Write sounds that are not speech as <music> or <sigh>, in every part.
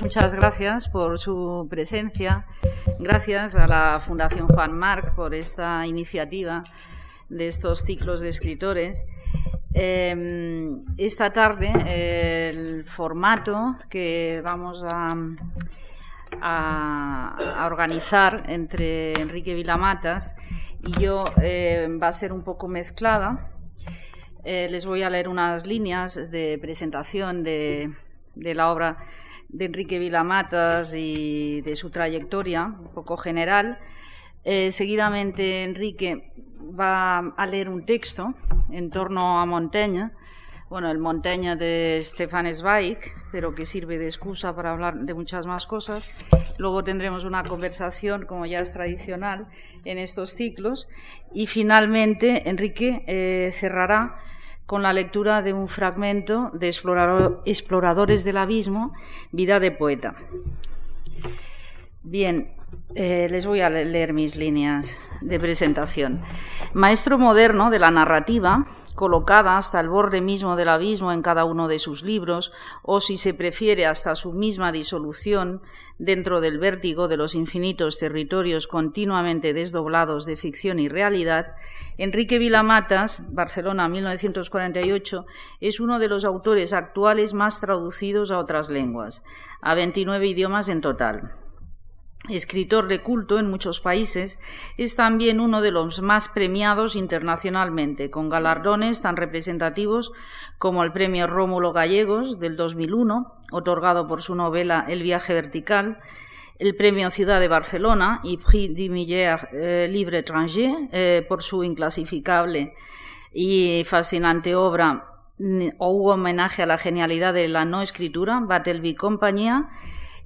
Muchas gracias por su presencia. Gracias a la Fundación Juan Marc por esta iniciativa de estos ciclos de escritores. Em, esta tarde el formato que vamos a, organizar entre Enrique Vilamatas y yo em, va a ser un poco mezclada. Eh, les voy a leer unas líneas de presentación de, de la obra de Enrique Vilamatas y de su trayectoria, un poco general. Eh, seguidamente Enrique va a leer un texto en torno a Montaigne, bueno, el Montaigne de Stefan Zweig, pero que sirve de excusa para hablar de muchas más cosas. Luego tendremos una conversación, como ya es tradicional en estos ciclos. Y finalmente Enrique eh, cerrará con la lectura de un fragmento de Exploradores del Abismo, Vida de Poeta. Bien, eh, les voy a leer mis líneas de presentación. Maestro moderno de la narrativa, colocada hasta el borde mismo del abismo en cada uno de sus libros, o si se prefiere hasta su misma disolución dentro del vértigo de los infinitos territorios continuamente desdoblados de ficción y realidad, Enrique Vilamatas, Barcelona 1948, es uno de los autores actuales más traducidos a otras lenguas, a 29 idiomas en total escritor de culto en muchos países, es también uno de los más premiados internacionalmente, con galardones tan representativos como el Premio Rómulo Gallegos del 2001, otorgado por su novela El viaje vertical, el Premio Ciudad de Barcelona y Prix du Miller eh, Libre Étranger eh, por su inclasificable y fascinante obra o homenaje a la genialidad de la no escritura, Battleby Compañía,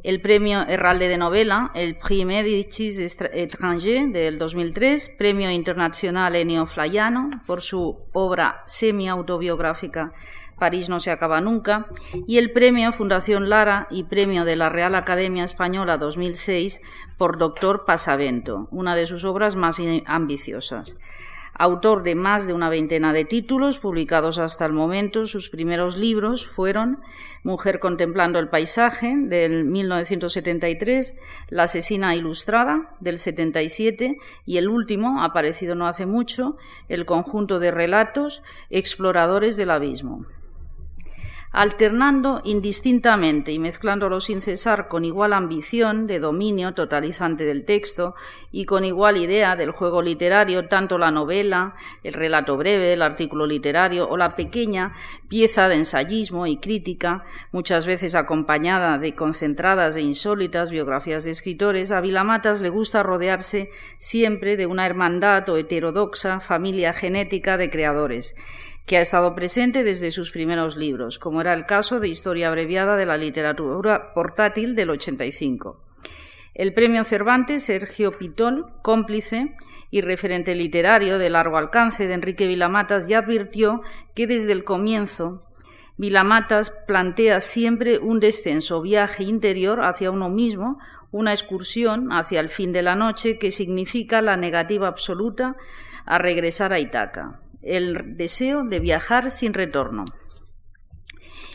el premio Herralde de Novela, el Prix Medicis Étranger del 2003, premio internacional Ennio Flaiano por su obra semi-autobiográfica París no se acaba nunca, y el premio Fundación Lara y premio de la Real Academia Española 2006 por Doctor Pasavento, una de sus obras más ambiciosas autor de más de una veintena de títulos publicados hasta el momento. Sus primeros libros fueron Mujer contemplando el paisaje del 1973, La asesina ilustrada del 77 y el último, aparecido no hace mucho, el conjunto de relatos Exploradores del abismo alternando indistintamente y mezclándolo sin cesar con igual ambición de dominio totalizante del texto y con igual idea del juego literario, tanto la novela, el relato breve, el artículo literario o la pequeña pieza de ensayismo y crítica, muchas veces acompañada de concentradas e insólitas biografías de escritores, a Vilamatas le gusta rodearse siempre de una hermandad o heterodoxa familia genética de creadores que ha estado presente desde sus primeros libros, como era el caso de Historia abreviada de la literatura portátil del 85. El premio Cervantes Sergio Pitol, cómplice y referente literario de largo alcance de Enrique Vilamatas, ya advirtió que desde el comienzo Vilamatas plantea siempre un descenso, viaje interior hacia uno mismo, una excursión hacia el fin de la noche que significa la negativa absoluta a regresar a Itaca el deseo de viajar sin retorno.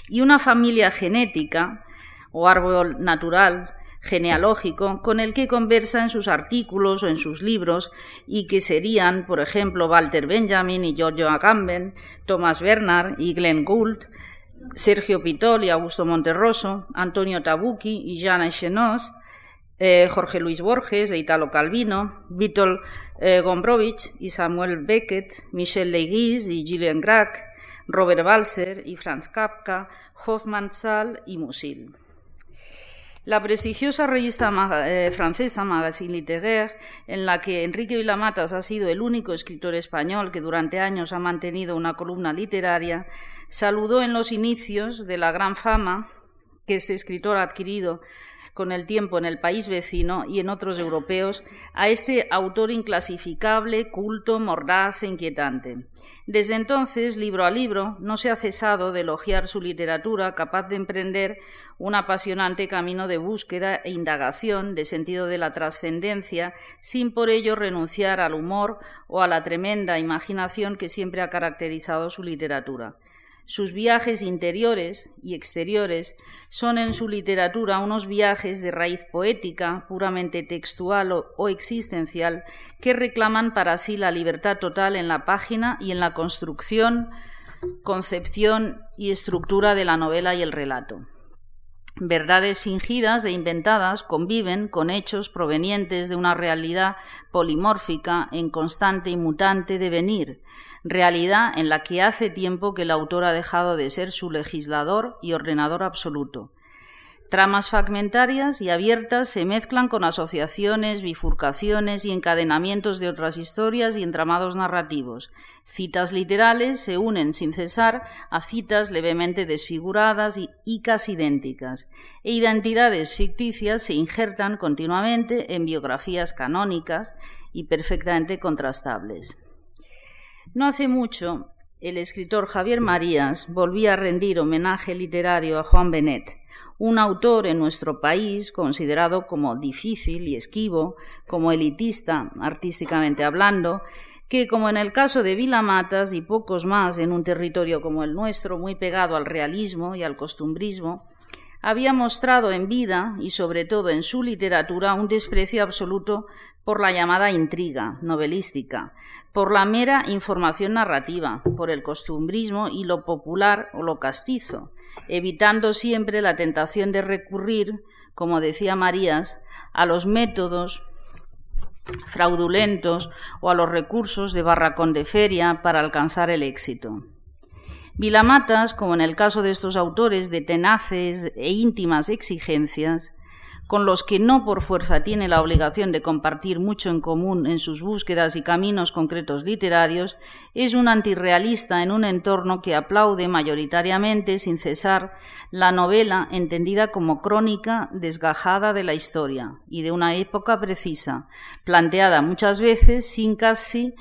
Y una familia genética o árbol natural genealógico con el que conversa en sus artículos o en sus libros y que serían, por ejemplo, Walter Benjamin y Giorgio Agamben, Thomas Bernard y Glenn Gould, Sergio Pitol y Augusto Monterroso, Antonio Tabucchi y Jean Echenós, eh, Jorge Luis Borges de Italo Calvino, Vítor eh, Gombrowicz y Samuel Beckett, Michel Leguis y Gillian Grack, Robert Balser y Franz Kafka, Hoffmann Zahl y Musil. La prestigiosa revista eh, francesa Magazine Littéraire, en la que Enrique Vilamatas ha sido el único escritor español que durante años ha mantenido una columna literaria, saludó en los inicios de la gran fama que este escritor ha adquirido con el tiempo en el país vecino y en otros europeos a este autor inclasificable, culto, mordaz e inquietante. Desde entonces, libro a libro, no se ha cesado de elogiar su literatura, capaz de emprender un apasionante camino de búsqueda e indagación de sentido de la trascendencia, sin por ello renunciar al humor o a la tremenda imaginación que siempre ha caracterizado su literatura. Sus viajes interiores y exteriores son en su literatura unos viajes de raíz poética, puramente textual o, existencial, que reclaman para sí la libertad total en la página y en la construcción, concepción y estructura de la novela y el relato. Verdades fingidas e inventadas conviven con hechos provenientes de una realidad polimórfica en constante y mutante devenir, realidad en la que hace tiempo que el autor ha dejado de ser su legislador y ordenador absoluto. Tramas fragmentarias y abiertas se mezclan con asociaciones, bifurcaciones y encadenamientos de otras historias y entramados narrativos. Citas literales se unen sin cesar a citas levemente desfiguradas y, casi idénticas, e identidades ficticias se injertan continuamente en biografías canónicas y perfectamente contrastables. No hace mucho, el escritor Javier Marías volvía a rendir homenaje literario a Juan Benet, un autor en nuestro país considerado como difícil y esquivo, como elitista, artísticamente hablando, que, como en el caso de Vila Matas y pocos más en un territorio como el nuestro, muy pegado al realismo y al costumbrismo, había mostrado en vida y sobre todo en su literatura un desprecio absoluto por la llamada intriga novelística, por la mera información narrativa, por el costumbrismo y lo popular o lo castizo, evitando siempre la tentación de recurrir, como decía Marías, a los métodos fraudulentos o a los recursos de barracón de feria para alcanzar el éxito. Vilamatas, como en el caso de estos autores de tenaces e íntimas exigencias, con los que no por fuerza tiene la obligación de compartir mucho en común en sus búsquedas y caminos concretos literarios, es un antirrealista en un entorno que aplaude mayoritariamente, sin cesar, la novela entendida como crónica desgajada de la historia y de una época precisa, planteada muchas veces sin casi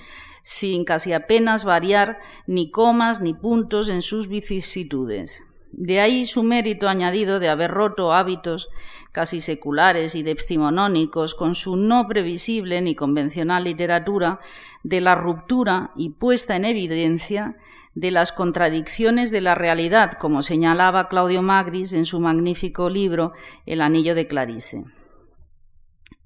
sin casi apenas variar ni comas ni puntos en sus vicisitudes. De ahí su mérito añadido de haber roto hábitos casi seculares y decimonónicos con su no previsible ni convencional literatura de la ruptura y puesta en evidencia de las contradicciones de la realidad, como señalaba Claudio Magris en su magnífico libro El anillo de Clarice.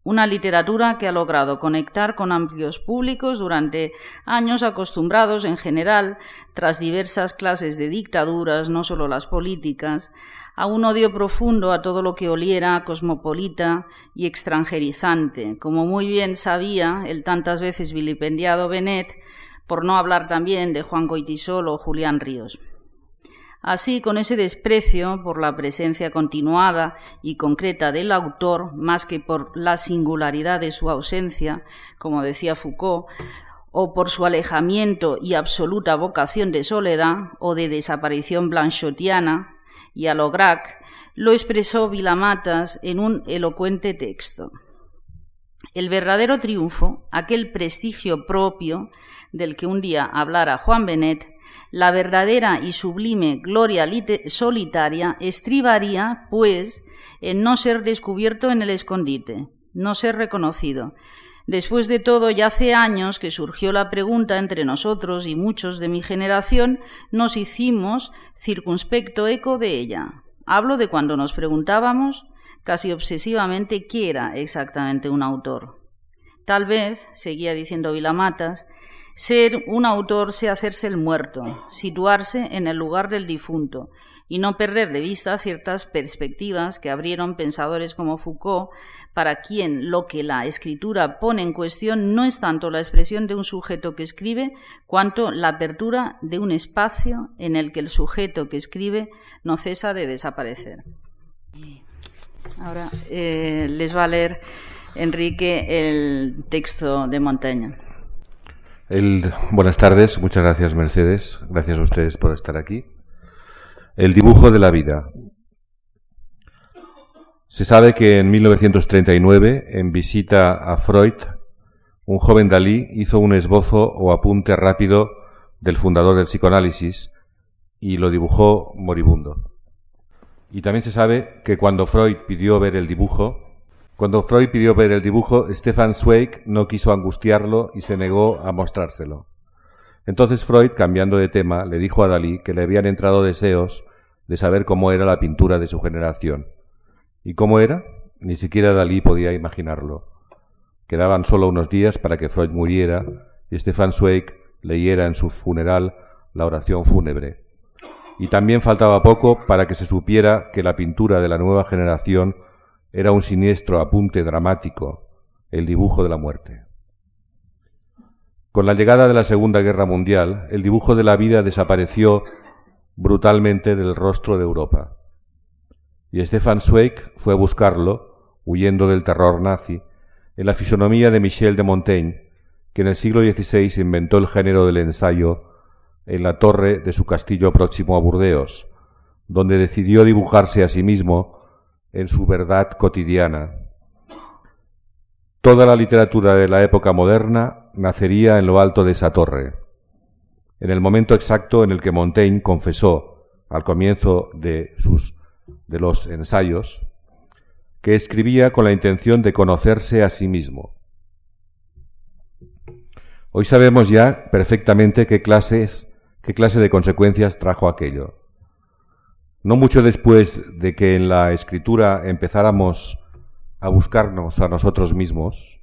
Una literatura que ha logrado conectar con amplios públicos durante años acostumbrados en general, tras diversas clases de dictaduras, no solo las políticas, a un odio profundo a todo lo que oliera cosmopolita y extranjerizante, como muy bien sabía el tantas veces vilipendiado Benet, por no hablar también de Juan Goitisol o Julián Ríos. Así, con ese desprecio por la presencia continuada y concreta del autor, más que por la singularidad de su ausencia, como decía Foucault, o por su alejamiento y absoluta vocación de soledad o de desaparición blanchotiana, y a lo Grac, lo expresó Vilamatas en un elocuente texto. El verdadero triunfo, aquel prestigio propio del que un día hablara Juan Benet, la verdadera y sublime gloria solitaria estribaría, pues, en no ser descubierto en el escondite, no ser reconocido. Después de todo, ya hace años que surgió la pregunta entre nosotros y muchos de mi generación, nos hicimos circunspecto eco de ella. Hablo de cuando nos preguntábamos casi obsesivamente qué era exactamente un autor. Tal vez, seguía diciendo Vilamatas, ser un autor sea hacerse el muerto, situarse en el lugar del difunto y no perder de vista ciertas perspectivas que abrieron pensadores como Foucault, para quien lo que la escritura pone en cuestión no es tanto la expresión de un sujeto que escribe, cuanto la apertura de un espacio en el que el sujeto que escribe no cesa de desaparecer. Ahora eh, les va a leer Enrique el texto de Montaña buenas tardes, muchas gracias Mercedes, gracias a ustedes por estar aquí. El dibujo de la vida. Se sabe que en 1939, en visita a Freud, un joven Dalí hizo un esbozo o apunte rápido del fundador del psicoanálisis y lo dibujó moribundo. Y también se sabe que cuando Freud pidió ver el dibujo, cuando Freud pidió ver el dibujo, Stefan Zweig no quiso angustiarlo y se negó a mostrárselo. Entonces Freud, cambiando de tema, le dijo a Dalí que le habían entrado deseos de saber cómo era la pintura de su generación. ¿Y cómo era? Ni siquiera Dalí podía imaginarlo. Quedaban solo unos días para que Freud muriera y Stefan Zweig leyera en su funeral la oración fúnebre. Y también faltaba poco para que se supiera que la pintura de la nueva generación era un siniestro apunte dramático, el dibujo de la muerte. Con la llegada de la Segunda Guerra Mundial, el dibujo de la vida desapareció brutalmente del rostro de Europa. Y Stefan Zweig fue a buscarlo, huyendo del terror nazi, en la fisonomía de Michel de Montaigne, que en el siglo XVI inventó el género del ensayo en la torre de su castillo próximo a Burdeos, donde decidió dibujarse a sí mismo en su verdad cotidiana. Toda la literatura de la época moderna nacería en lo alto de esa torre, en el momento exacto en el que Montaigne confesó, al comienzo de sus de los ensayos, que escribía con la intención de conocerse a sí mismo. Hoy sabemos ya perfectamente qué clases, qué clase de consecuencias trajo aquello. No mucho después de que en la escritura empezáramos a buscarnos a nosotros mismos,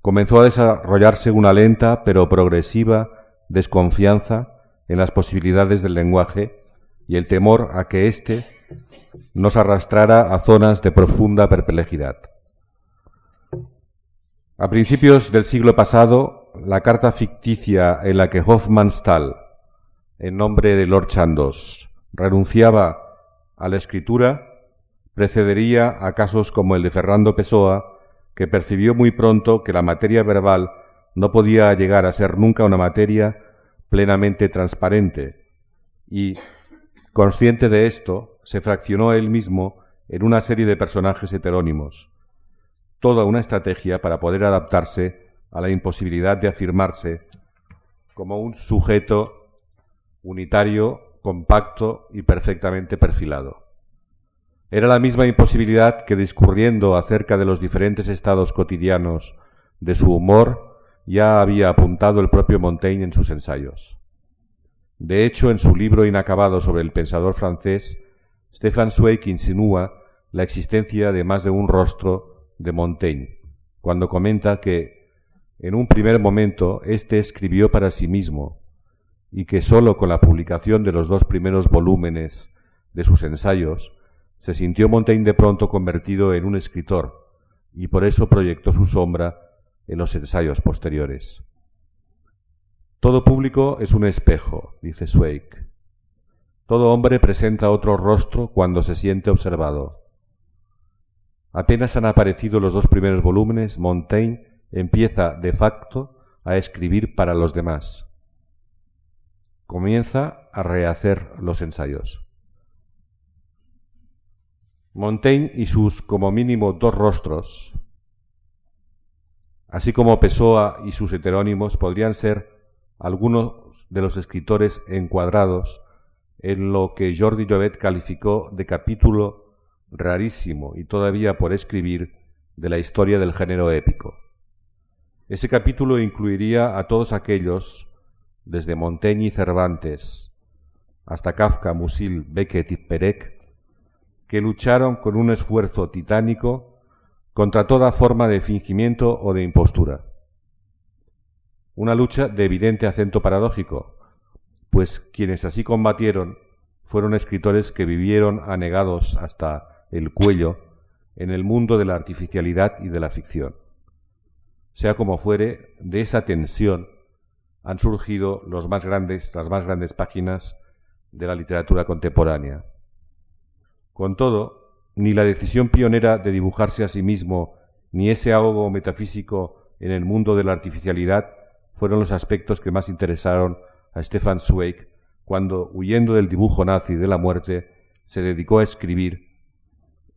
comenzó a desarrollarse una lenta pero progresiva desconfianza en las posibilidades del lenguaje y el temor a que éste nos arrastrara a zonas de profunda perplejidad. A principios del siglo pasado, la carta ficticia en la que Hofmannsthal, en nombre de Lord Chandos, renunciaba a la escritura, precedería a casos como el de Fernando Pessoa, que percibió muy pronto que la materia verbal no podía llegar a ser nunca una materia plenamente transparente. Y, consciente de esto, se fraccionó él mismo en una serie de personajes heterónimos, toda una estrategia para poder adaptarse a la imposibilidad de afirmarse como un sujeto unitario, compacto y perfectamente perfilado. Era la misma imposibilidad que discurriendo acerca de los diferentes estados cotidianos de su humor ya había apuntado el propio Montaigne en sus ensayos. De hecho, en su libro inacabado sobre el pensador francés, Stefan Zweig insinúa la existencia de más de un rostro de Montaigne, cuando comenta que en un primer momento, éste escribió para sí mismo, y que sólo con la publicación de los dos primeros volúmenes de sus ensayos, se sintió Montaigne de pronto convertido en un escritor, y por eso proyectó su sombra en los ensayos posteriores. Todo público es un espejo, dice Zweig. Todo hombre presenta otro rostro cuando se siente observado. Apenas han aparecido los dos primeros volúmenes, Montaigne empieza de facto a escribir para los demás. Comienza a rehacer los ensayos. Montaigne y sus como mínimo dos rostros, así como Pessoa y sus heterónimos, podrían ser algunos de los escritores encuadrados en lo que Jordi Llobet calificó de capítulo rarísimo y todavía por escribir de la historia del género épico. Ese capítulo incluiría a todos aquellos, desde Montaigne y Cervantes hasta Kafka, Musil, Beckett y Perec, que lucharon con un esfuerzo titánico contra toda forma de fingimiento o de impostura. Una lucha de evidente acento paradójico, pues quienes así combatieron fueron escritores que vivieron anegados hasta el cuello en el mundo de la artificialidad y de la ficción. Sea como fuere, de esa tensión han surgido las más grandes páginas de la literatura contemporánea. Con todo, ni la decisión pionera de dibujarse a sí mismo, ni ese ahogo metafísico en el mundo de la artificialidad fueron los aspectos que más interesaron a Stefan Zweig cuando, huyendo del dibujo nazi de la muerte, se dedicó a escribir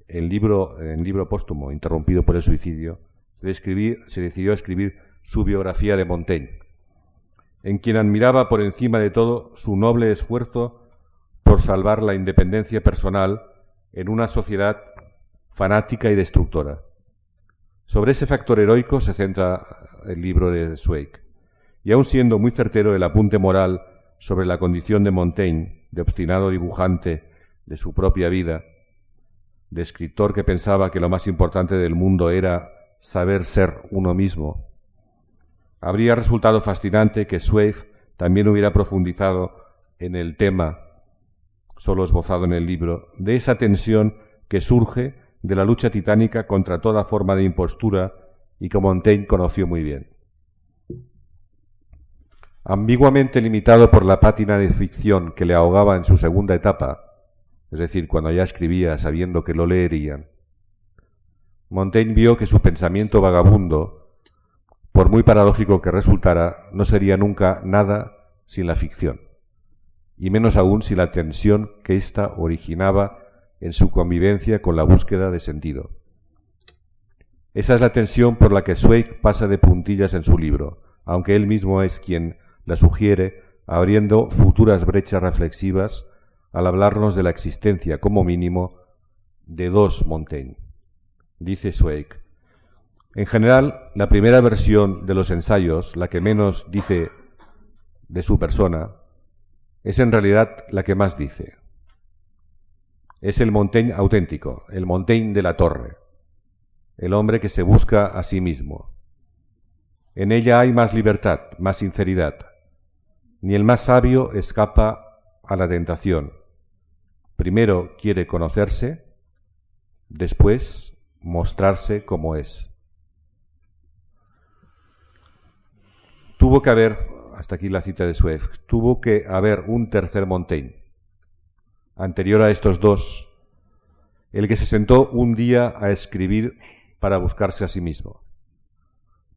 el libro, el libro póstumo interrumpido por el suicidio, se decidió a escribir su biografía de Montaigne, en quien admiraba por encima de todo su noble esfuerzo por salvar la independencia personal en una sociedad fanática y destructora. Sobre ese factor heroico se centra el libro de Zweig, y aun siendo muy certero el apunte moral sobre la condición de Montaigne, de obstinado dibujante de su propia vida, de escritor que pensaba que lo más importante del mundo era saber ser uno mismo, habría resultado fascinante que Swift también hubiera profundizado en el tema, solo esbozado en el libro, de esa tensión que surge de la lucha titánica contra toda forma de impostura y que Montaigne conoció muy bien. Ambiguamente limitado por la pátina de ficción que le ahogaba en su segunda etapa, es decir, cuando ya escribía sabiendo que lo leerían, Montaigne vio que su pensamiento vagabundo, por muy paradójico que resultara, no sería nunca nada sin la ficción, y menos aún sin la tensión que ésta originaba en su convivencia con la búsqueda de sentido. Esa es la tensión por la que Zweig pasa de puntillas en su libro, aunque él mismo es quien la sugiere, abriendo futuras brechas reflexivas al hablarnos de la existencia, como mínimo, de dos Montaigne. Dice Zweig, en general, la primera versión de los ensayos, la que menos dice de su persona, es en realidad la que más dice. Es el Montaigne auténtico, el Montaigne de la torre, el hombre que se busca a sí mismo. En ella hay más libertad, más sinceridad. Ni el más sabio escapa a la tentación. Primero quiere conocerse, después mostrarse como es. Tuvo que haber, hasta aquí la cita de Swift, tuvo que haber un tercer Montaigne, anterior a estos dos, el que se sentó un día a escribir para buscarse a sí mismo.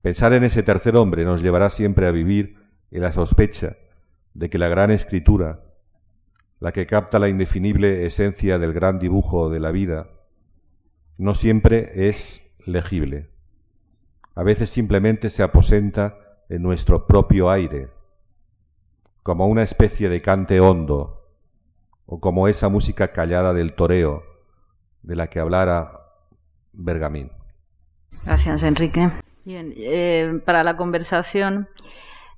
Pensar en ese tercer hombre nos llevará siempre a vivir en la sospecha de que la gran escritura, la que capta la indefinible esencia del gran dibujo de la vida, no siempre es legible. A veces simplemente se aposenta en nuestro propio aire, como una especie de cante hondo o como esa música callada del toreo de la que hablara Bergamín. Gracias, Enrique. Bien, eh, para la conversación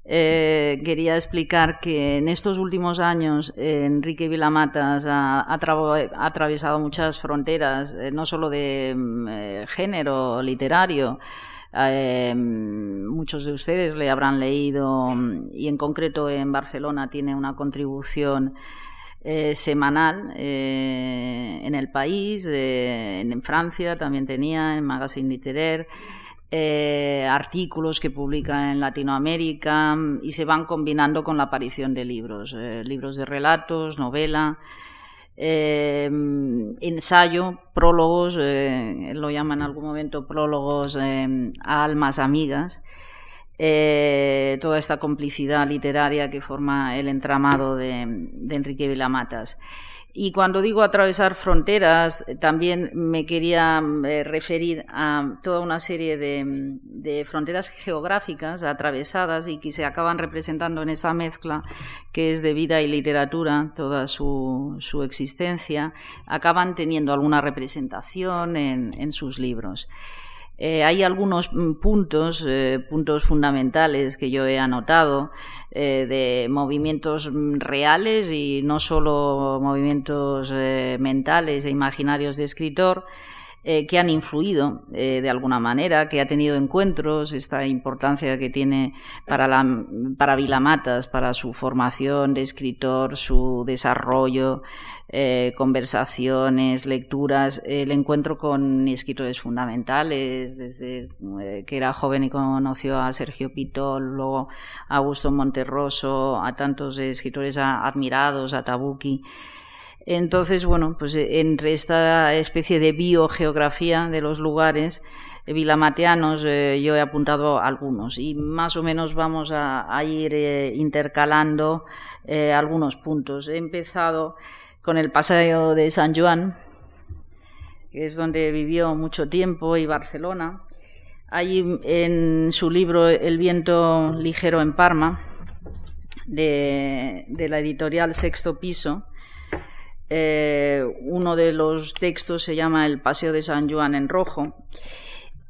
eh, quería explicar que en estos últimos años Enrique Vilamatas ha, atravesado muchas fronteras, eh, no solo de mm, género literario, muchos de ustedes le habrán leído y en concreto en Barcelona tiene una contribución eh, semanal eh, en el país, eh, en Francia también tenía, en Magazine Literaire, artículos que publica en Latinoamérica y se van combinando con la aparición de libros, libros de relatos, novela. Ensayo, prólogos, lo llaman en algún momento prólogos a almas amigas, eh, toda esta complicidad literaria que forma el entramado de, Enrique Vilamatas. Y cuando digo atravesar fronteras, también me quería eh, referir a toda una serie de, fronteras geográficas atravesadas y que se acaban representando en esa mezcla que es de vida y literatura, toda su, existencia, acaban teniendo alguna representación en sus libros. Eh, hay algunos mm, puntos, eh, puntos fundamentales que yo he anotado eh, de movimientos mm, reales y no solo movimientos mentales e imaginarios de escritor, que han influido de alguna manera, que ha tenido encuentros, esta importancia que tiene para, la, para Vilamatas, para su formación de escritor, su desarrollo, eh, conversaciones, lecturas, el encuentro con escritores fundamentales, desde eh, que era joven y conoció a Sergio Pitol, luego a Augusto Monterroso, a tantos escritores admirados, a Tabucchi. Entonces, bueno, pues eh, entre esta especie de biogeografía de los lugares, vilamateanos, yo he apuntado algunos y más o menos vamos a, ir intercalando algunos puntos. He empezado con el paseo de San Juan, que es donde vivió mucho tiempo, y Barcelona. Allí en su libro El viento ligero en Parma, de, la editorial Sexto Piso, eh, uno de los textos se llama El paseo de San Juan en rojo.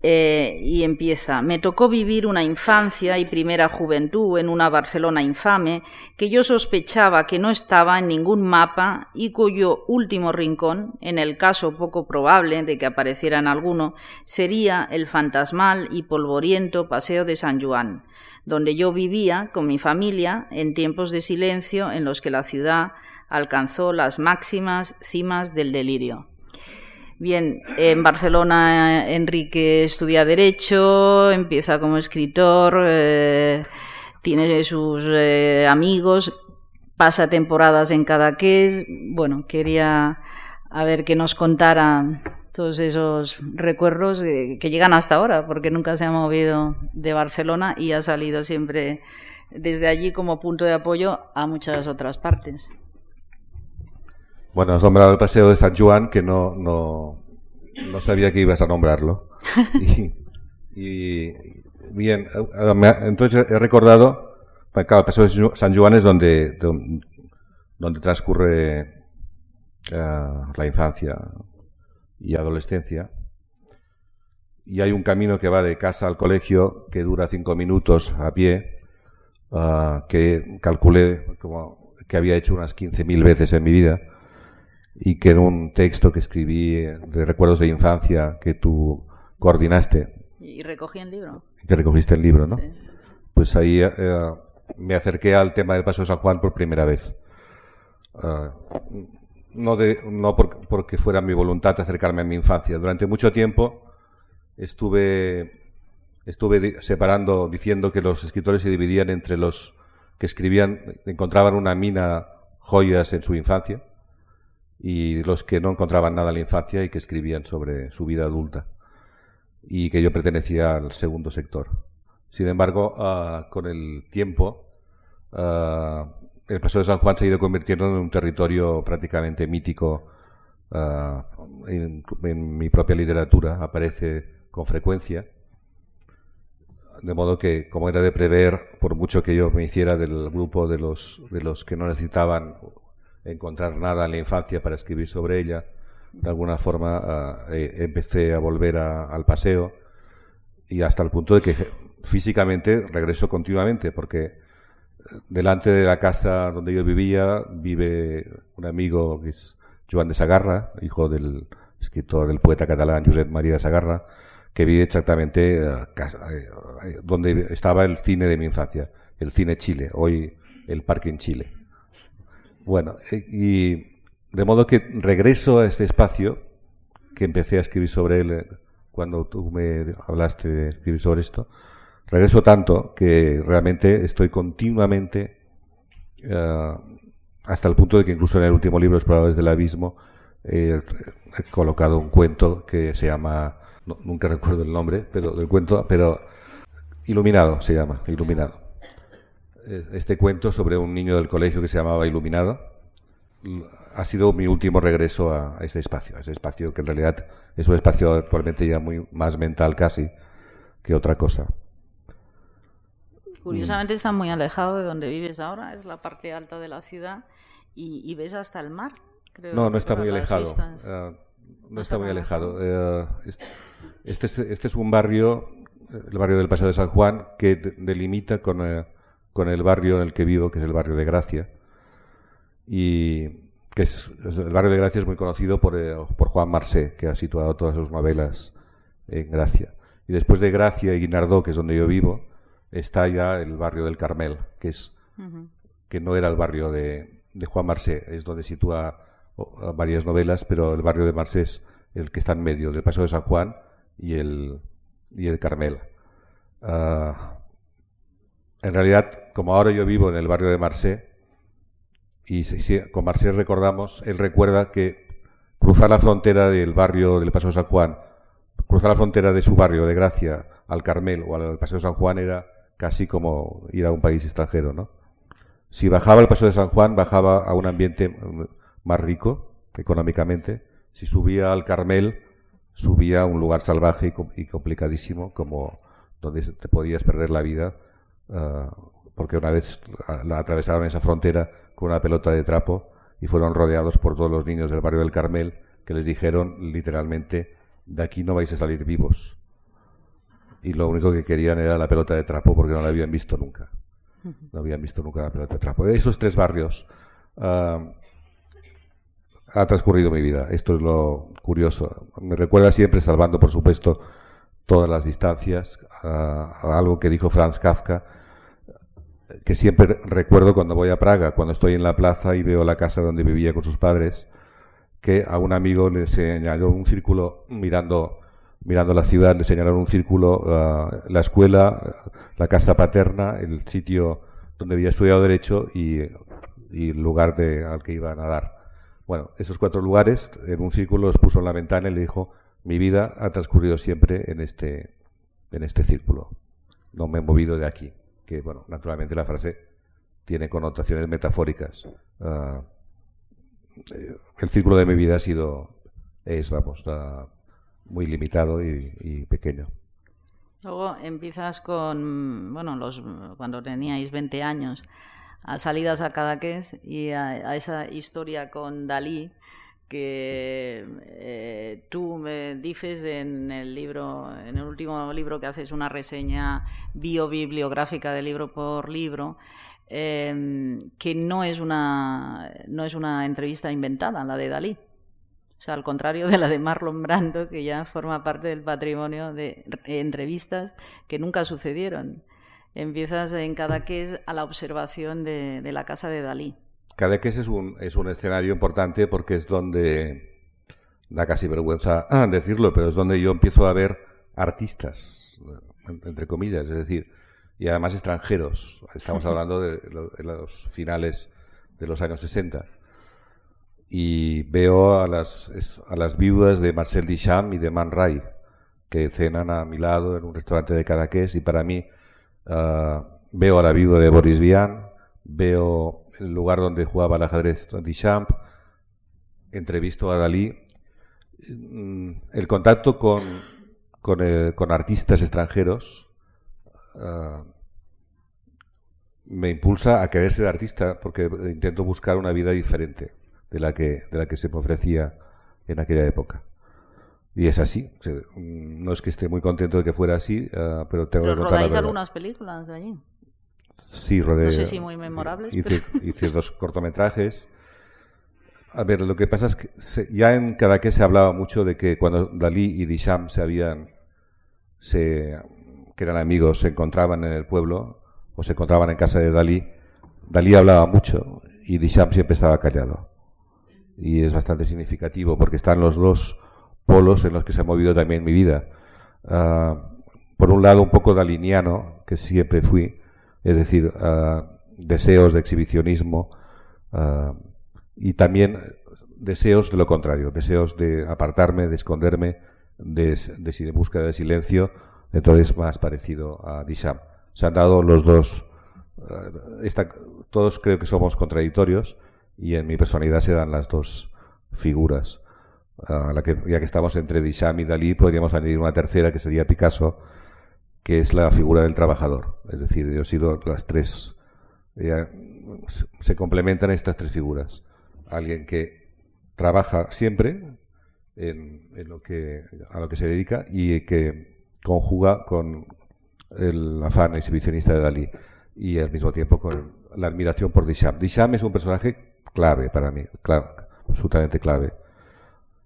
Eh, y empieza, me tocó vivir una infancia y primera juventud en una Barcelona infame que yo sospechaba que no estaba en ningún mapa y cuyo último rincón, en el caso poco probable de que apareciera en alguno, sería el fantasmal y polvoriento Paseo de San Juan, donde yo vivía con mi familia en tiempos de silencio en los que la ciudad alcanzó las máximas cimas del delirio. Bien, en Barcelona Enrique estudia Derecho, empieza como escritor, eh, tiene sus eh, amigos, pasa temporadas en Cadaqués. Bueno, quería a ver que nos contara todos esos recuerdos que llegan hasta ahora, porque nunca se ha movido de Barcelona y ha salido siempre desde allí como punto de apoyo a muchas otras partes. Bueno, has nombrado el paseo de San Juan, que no, no, no sabía que ibas a nombrarlo. <laughs> Y, bien, entonces he recordado, claro, el paseo de San Juan es donde, donde, transcurre eh, la infancia y adolescencia. Y hay un camino que va de casa al colegio que dura cinco minutos a pie, ah, que calculé como que había hecho unas 15.000 veces en mi vida y que en un texto que escribí de recuerdos de infancia que tú coordinaste. Y recogí el libro. Que recogiste el libro, ¿no? Sí. Pues ahí eh, me acerqué al tema del Paso de San Juan por primera vez. Uh, no, de, no por, porque fuera mi voluntad de acercarme a mi infancia. Durante mucho tiempo estuve, estuve separando, diciendo que los escritores se dividían entre los que escribían, encontraban una mina joyas en su infancia y los que no encontraban nada en la infancia y que escribían sobre su vida adulta y que yo pertenecía al segundo sector. Sin embargo, uh, con el tiempo, uh, el Paso de San Juan se ha ido convirtiendo en un territorio prácticamente mítico uh, en, en, mi propia literatura, aparece con frecuencia. De modo que, como era de prever, por mucho que yo me hiciera del grupo de los, de los que no necesitaban encontrar nada en la infancia para escribir sobre ella. De alguna forma eh, empecé a volver al paseo y hasta el punto de que físicamente regreso continuamente porque eh, delante de la casa donde yo vivía vive un amigo que es Joan de Sagarra, hijo del escritor, del poeta catalán Josep María de Sagarra, que vive exactamente eh, donde estaba el cine de mi infancia, el cine Chile, hoy el Parque en Chile. Bueno, eh, y de modo que regreso a este espacio que empecé a escribir sobre él eh, cuando tú me hablaste de escribir sobre esto. Regreso tanto que realmente estoy continuamente, uh, hasta el punto de que incluso en el último libro, Exploradores del Abismo, eh, he colocado un cuento que se llama, no, nunca recuerdo el nombre, pero del cuento, pero Iluminado se llama, Iluminado. Eh, este cuento sobre un niño del colegio que se llamaba Iluminado. Ha sido mi último regreso a, ese espacio, a ese espacio que en realidad es un espacio actualmente ya muy más mental casi que otra cosa. Curiosamente está muy alejado de donde vives ahora, es la parte alta de la ciudad y, ves hasta el mar. no, no está muy alejado. Uh, no está muy alejado. Uh, este, este, es un barrio, el barrio del Paseo de San Juan, que delimita con uh, con el barrio en el que vivo, que es el barrio de Gracia. Y que es, el barrio de Gracia es muy conocido por, eh, por Juan Marsé, que ha situado todas sus novelas en Gracia. Y después de Gracia y Guinardó, que es donde yo vivo, está ya el barrio del Carmel, que es que no era el barrio de, de Juan Marsé, es donde sitúa varias novelas, pero el barrio de Marsé es el que está en medio del Paso de San Juan y el, y el Carmel. Uh, en realidad, como ahora yo vivo en el barrio de Marsé, y con Marsé recordamos, él recuerda que cruzar la frontera del barrio del Paso de San Juan, cruzar la frontera de su barrio de Gracia al Carmel o al Paseo San Juan era casi como ir a un país extranjero, ¿no? Si bajaba el Paso de San Juan, bajaba a un ambiente más rico económicamente. Si subía al Carmel, subía a un lugar salvaje y complicadísimo, como donde te podías perder la vida Ah, porque una vez la atravesaron esa frontera con una pelota de trapo y fueron rodeados por todos los niños del barrio del Carmel que les dijeron literalmente de aquí no vais a salir vivos. y lo único que querían era la pelota de trapo porque no la habían visto nunca. No habían visto nunca la pelota de trapo. De esos tres barrios ah, ha transcurrido mi vida. Esto es lo curioso. Me recuerda siempre, salvando por supuesto todas las distancias, a, algo que dijo Franz Kafka, que siempre recuerdo cuando voy a Praga, cuando estoy en la plaza y veo la casa donde vivía con sus padres, que a un amigo le señaló un círculo mirando mirando la ciudad, le señalaron un círculo, uh, la escuela, la casa paterna, el sitio donde había estudiado Derecho y, y el lugar de, al que iba a nadar. Bueno, esos cuatro lugares, en un círculo los puso en la ventana y le dijo, mi vida ha transcurrido siempre en este, en este círculo. No me he movido de aquí. Que, bueno, naturalmente la frase tiene connotaciones metafóricas. Uh, el círculo de mi vida ha sido, es, vamos, uh, muy limitado y, pequeño. Luego empiezas con, bueno, los, cuando teníais 20 años, a salidas a Cadaqués y a, esa historia con Dalí que eh, tú me dices en el libro, en el último libro que haces una reseña biobibliográfica de libro por libro, eh, que no es una no es una entrevista inventada, la de Dalí. O sea, al contrario de la de Marlon Brando, que ya forma parte del patrimonio de entrevistas que nunca sucedieron. Empiezas en Cadaqués a la observación de, la casa de Dalí. Cadaqués es un, es un escenario importante porque es donde, da casi vergüenza ah, decirlo, pero es donde yo empiezo a ver artistas, entre comillas, es decir, y además extranjeros. Estamos <laughs> hablando de, los finales de los años 60 y veo a las, a las viudas de Marcel Duchamp y de Man Ray, que cenan a mi lado en un restaurante de Cadaqués y para mí uh, veo a la viuda de Boris Vian, veo el lugar donde jugaba el ajedrez Duchamp, entrevisto a Dalí. Mm, el contacto con, con, eh, con artistas extranjeros uh, me impulsa a querer ser artista porque intento buscar una vida diferente de la que, de la que se me ofrecía en aquella época. Y es así. No es que esté muy contento de que fuera así, uh, pero tengo ¿Pero que contar rodáis algunas películas de allí? Sí, rodé. No sé si muy memorables. Hice, <laughs> hice dos cortometrajes. A ver, lo que pasa es que ya en Cadaqués se hablaba mucho de que cuando Dalí y Disham se habían, se, que eran amigos, se encontraban en el pueblo o se encontraban en casa de Dalí, Dalí hablaba mucho y Disham siempre estaba callado y es bastante significativo porque están los dos polos en los que se ha movido también mi vida. Ah, por un lado, un poco daliniano, que siempre fui, es decir, uh, deseos de exhibicionismo uh, y también deseos de lo contrario, deseos de apartarme, de esconderme, de, de, de búsqueda de silencio, entonces más parecido a Disham. Se han dado los dos, esta, todos creo que somos contradictorios, y en mi personalidad se dan las dos figuras. Ya que estamos entre Duchamp y Dalí, podríamos añadir una tercera que sería Picasso, que es la figura del trabajador. Es decir, yo he sido las tres, se complementan estas tres figuras. Alguien que trabaja siempre en, lo que, a lo que se dedica y que conjuga con el afán exhibicionista de Dalí y al mismo tiempo con la admiración por Duchamp. Duchamp es un personaje clave para mí, claro, absolutamente clave.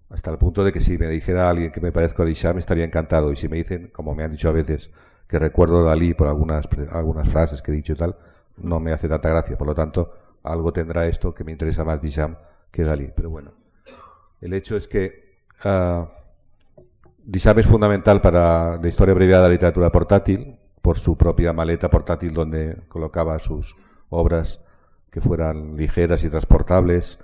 Hasta el punto de que si me dijera alguien que me parezco a me estaría encantado. Y si me dicen, como me han dicho a veces, que recuerdo a Dalí por algunas, algunas frases que he dicho y tal, no me hace tanta gracia. Por lo tanto, algo tendrá esto que me interesa más Duchamp que Dalí. Pero bueno, el hecho es que uh, es fundamental para la historia abreviada de la literatura portátil, por su propia maleta portátil donde colocaba sus obras que fueran ligeras y transportables.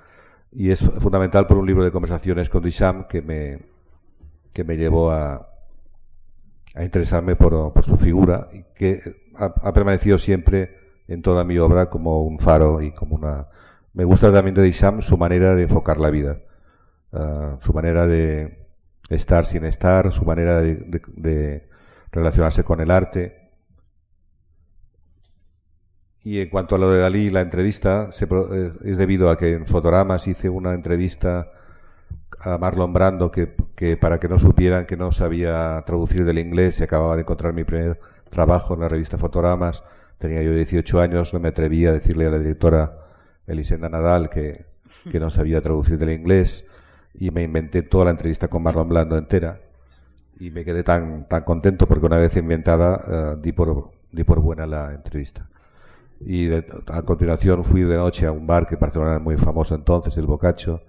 Y es fundamental por un libro de conversaciones con Duchamp que me, que me llevó a, a interesarme por, por, su figura y que ha, permanecido siempre en toda mi obra como un faro y como una... Me gusta también de Duchamp su manera de enfocar la vida, uh, su manera de estar sin estar, su manera de, de relacionarse con el arte y en cuanto a lo de Dalí, la entrevista se, eh, es debido a que en Fotogramas hice una entrevista a Marlon Brando que, que, para que no supieran que no sabía traducir del inglés y acababa de encontrar mi primer trabajo en la revista Fotogramas. Tenía yo 18 años, no me atrevía a decirle a la directora Elisenda Nadal que, no sabía traducir del inglés y me inventé toda la entrevista con Marlon Brando entera y me quedé tan, tan contento porque una vez inventada eh, di, por, di por buena la entrevista. Y a continuación fui de noche a un bar que Barcelona era muy famoso entonces, el Bocacho,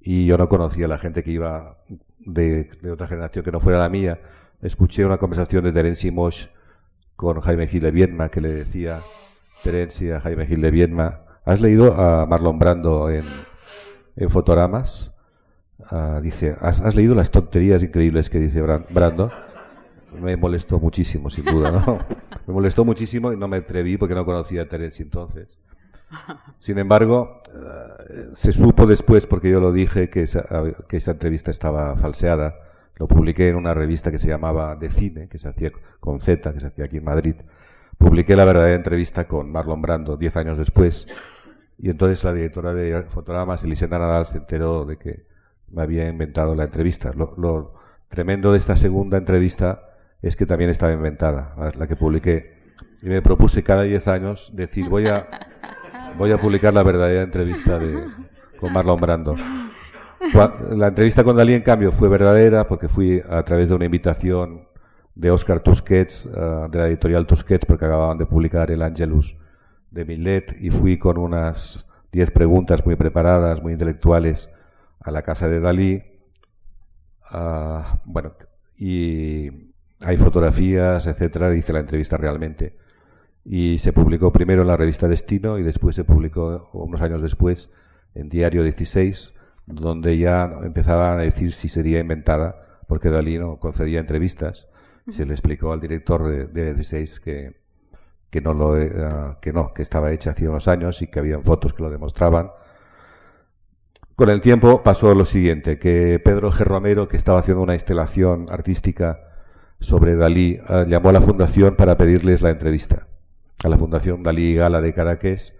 y yo no conocía a la gente que iba de, de, otra generación que no fuera la mía. Escuché una conversación de Terence Mosh con Jaime Gil de Viedma que le decía Terence a Jaime Gil de Viedma, ¿has leído a Marlon Brando en, en Fotogramas? Uh, dice, ¿has, ¿has, leído las tonterías increíbles que dice Brando? Me molestó muchísimo, sin duda, ¿no? <laughs> Me molestó muchísimo y no me atreví porque no conocía a Terence entonces. Sin embargo, uh, se supo después, porque yo lo dije, que esa, que esa entrevista estaba falseada. Lo publiqué en una revista que se llamaba De Cine, que se hacía con Z, que se hacía aquí en Madrid. Publiqué la verdadera entrevista con Marlon Brando diez años después. Y entonces la directora de fotogramas, Elisenda Nadal, se enteró de que me había inventado la entrevista. Lo, lo tremendo de esta segunda entrevista es que también estaba inventada, la que publiqué. Y me propuse cada diez años decir, voy a, voy a publicar la verdadera entrevista de, con Marlon Brando. La entrevista con Dalí, en cambio, fue verdadera porque fui a través de una invitación de Oscar Tusquets, uh, de la editorial Tusquets, porque acababan de publicar El Angelus de Millet, y fui con unas diez preguntas muy preparadas, muy intelectuales, a la casa de Dalí. Uh, bueno, y hay fotografías, etcétera, hice la entrevista realmente. Y se publicó primero en la revista Destino y después se publicó unos años después en Diario 16, donde ya empezaban a decir si sería inventada, porque Dalí no concedía entrevistas. Se le explicó al director de, de 16 que, que no lo uh, que no, que estaba hecha hace unos años y que habían fotos que lo demostraban. Con el tiempo pasó lo siguiente, que Pedro G. Romero, que estaba haciendo una instalación artística sobre Dalí, uh, llamó a la fundación para pedirles la entrevista. A la Fundación Dalí Gala de Caracas,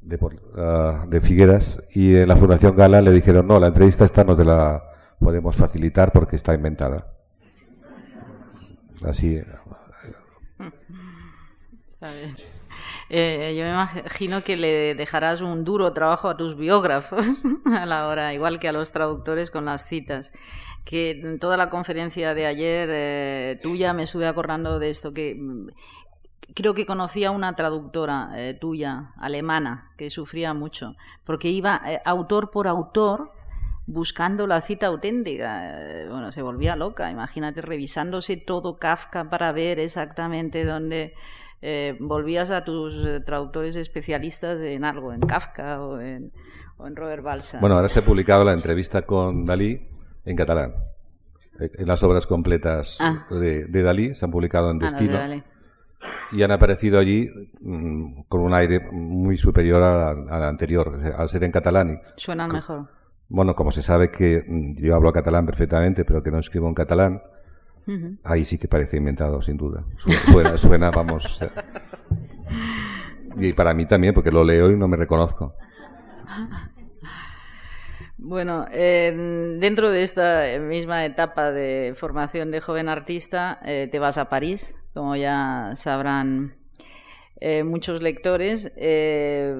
de, uh, de Figueras, y en la Fundación Gala le dijeron, no, la entrevista esta no te la podemos facilitar porque está inventada. Así. Está bien. Eh, yo me imagino que le dejarás un duro trabajo a tus biógrafos <laughs> a la hora, igual que a los traductores con las citas. Que toda la conferencia de ayer eh, tuya me estuve acordando de esto, que mm, creo que conocía una traductora eh, tuya, alemana, que sufría mucho, porque iba eh, autor por autor buscando la cita auténtica. Bueno, se volvía loca, imagínate, revisándose todo Kafka para ver exactamente dónde eh, volvías a tus eh, traductores especialistas en algo, en Kafka o en, o en Robert Balsa. Bueno, ahora se ha publicado la entrevista con Dalí en catalán. Eh, en las obras completas ah. de, de, Dalí se han publicado en Destino. Ah, no, de y han aparecido allí mmm, con un aire muy superior al, anterior, al ser en catalán. Suenan mejor. Bueno, como se sabe que mm, yo hablo catalán perfectamente, pero que no escribo en catalán, Ahí sí que parece inventado, sin duda. Suena, suena vamos. Y para mí también, porque lo leo y no me reconozco. Bueno, eh, dentro de esta misma etapa de formación de joven artista, eh, te vas a París, como ya sabrán eh, muchos lectores. Eh,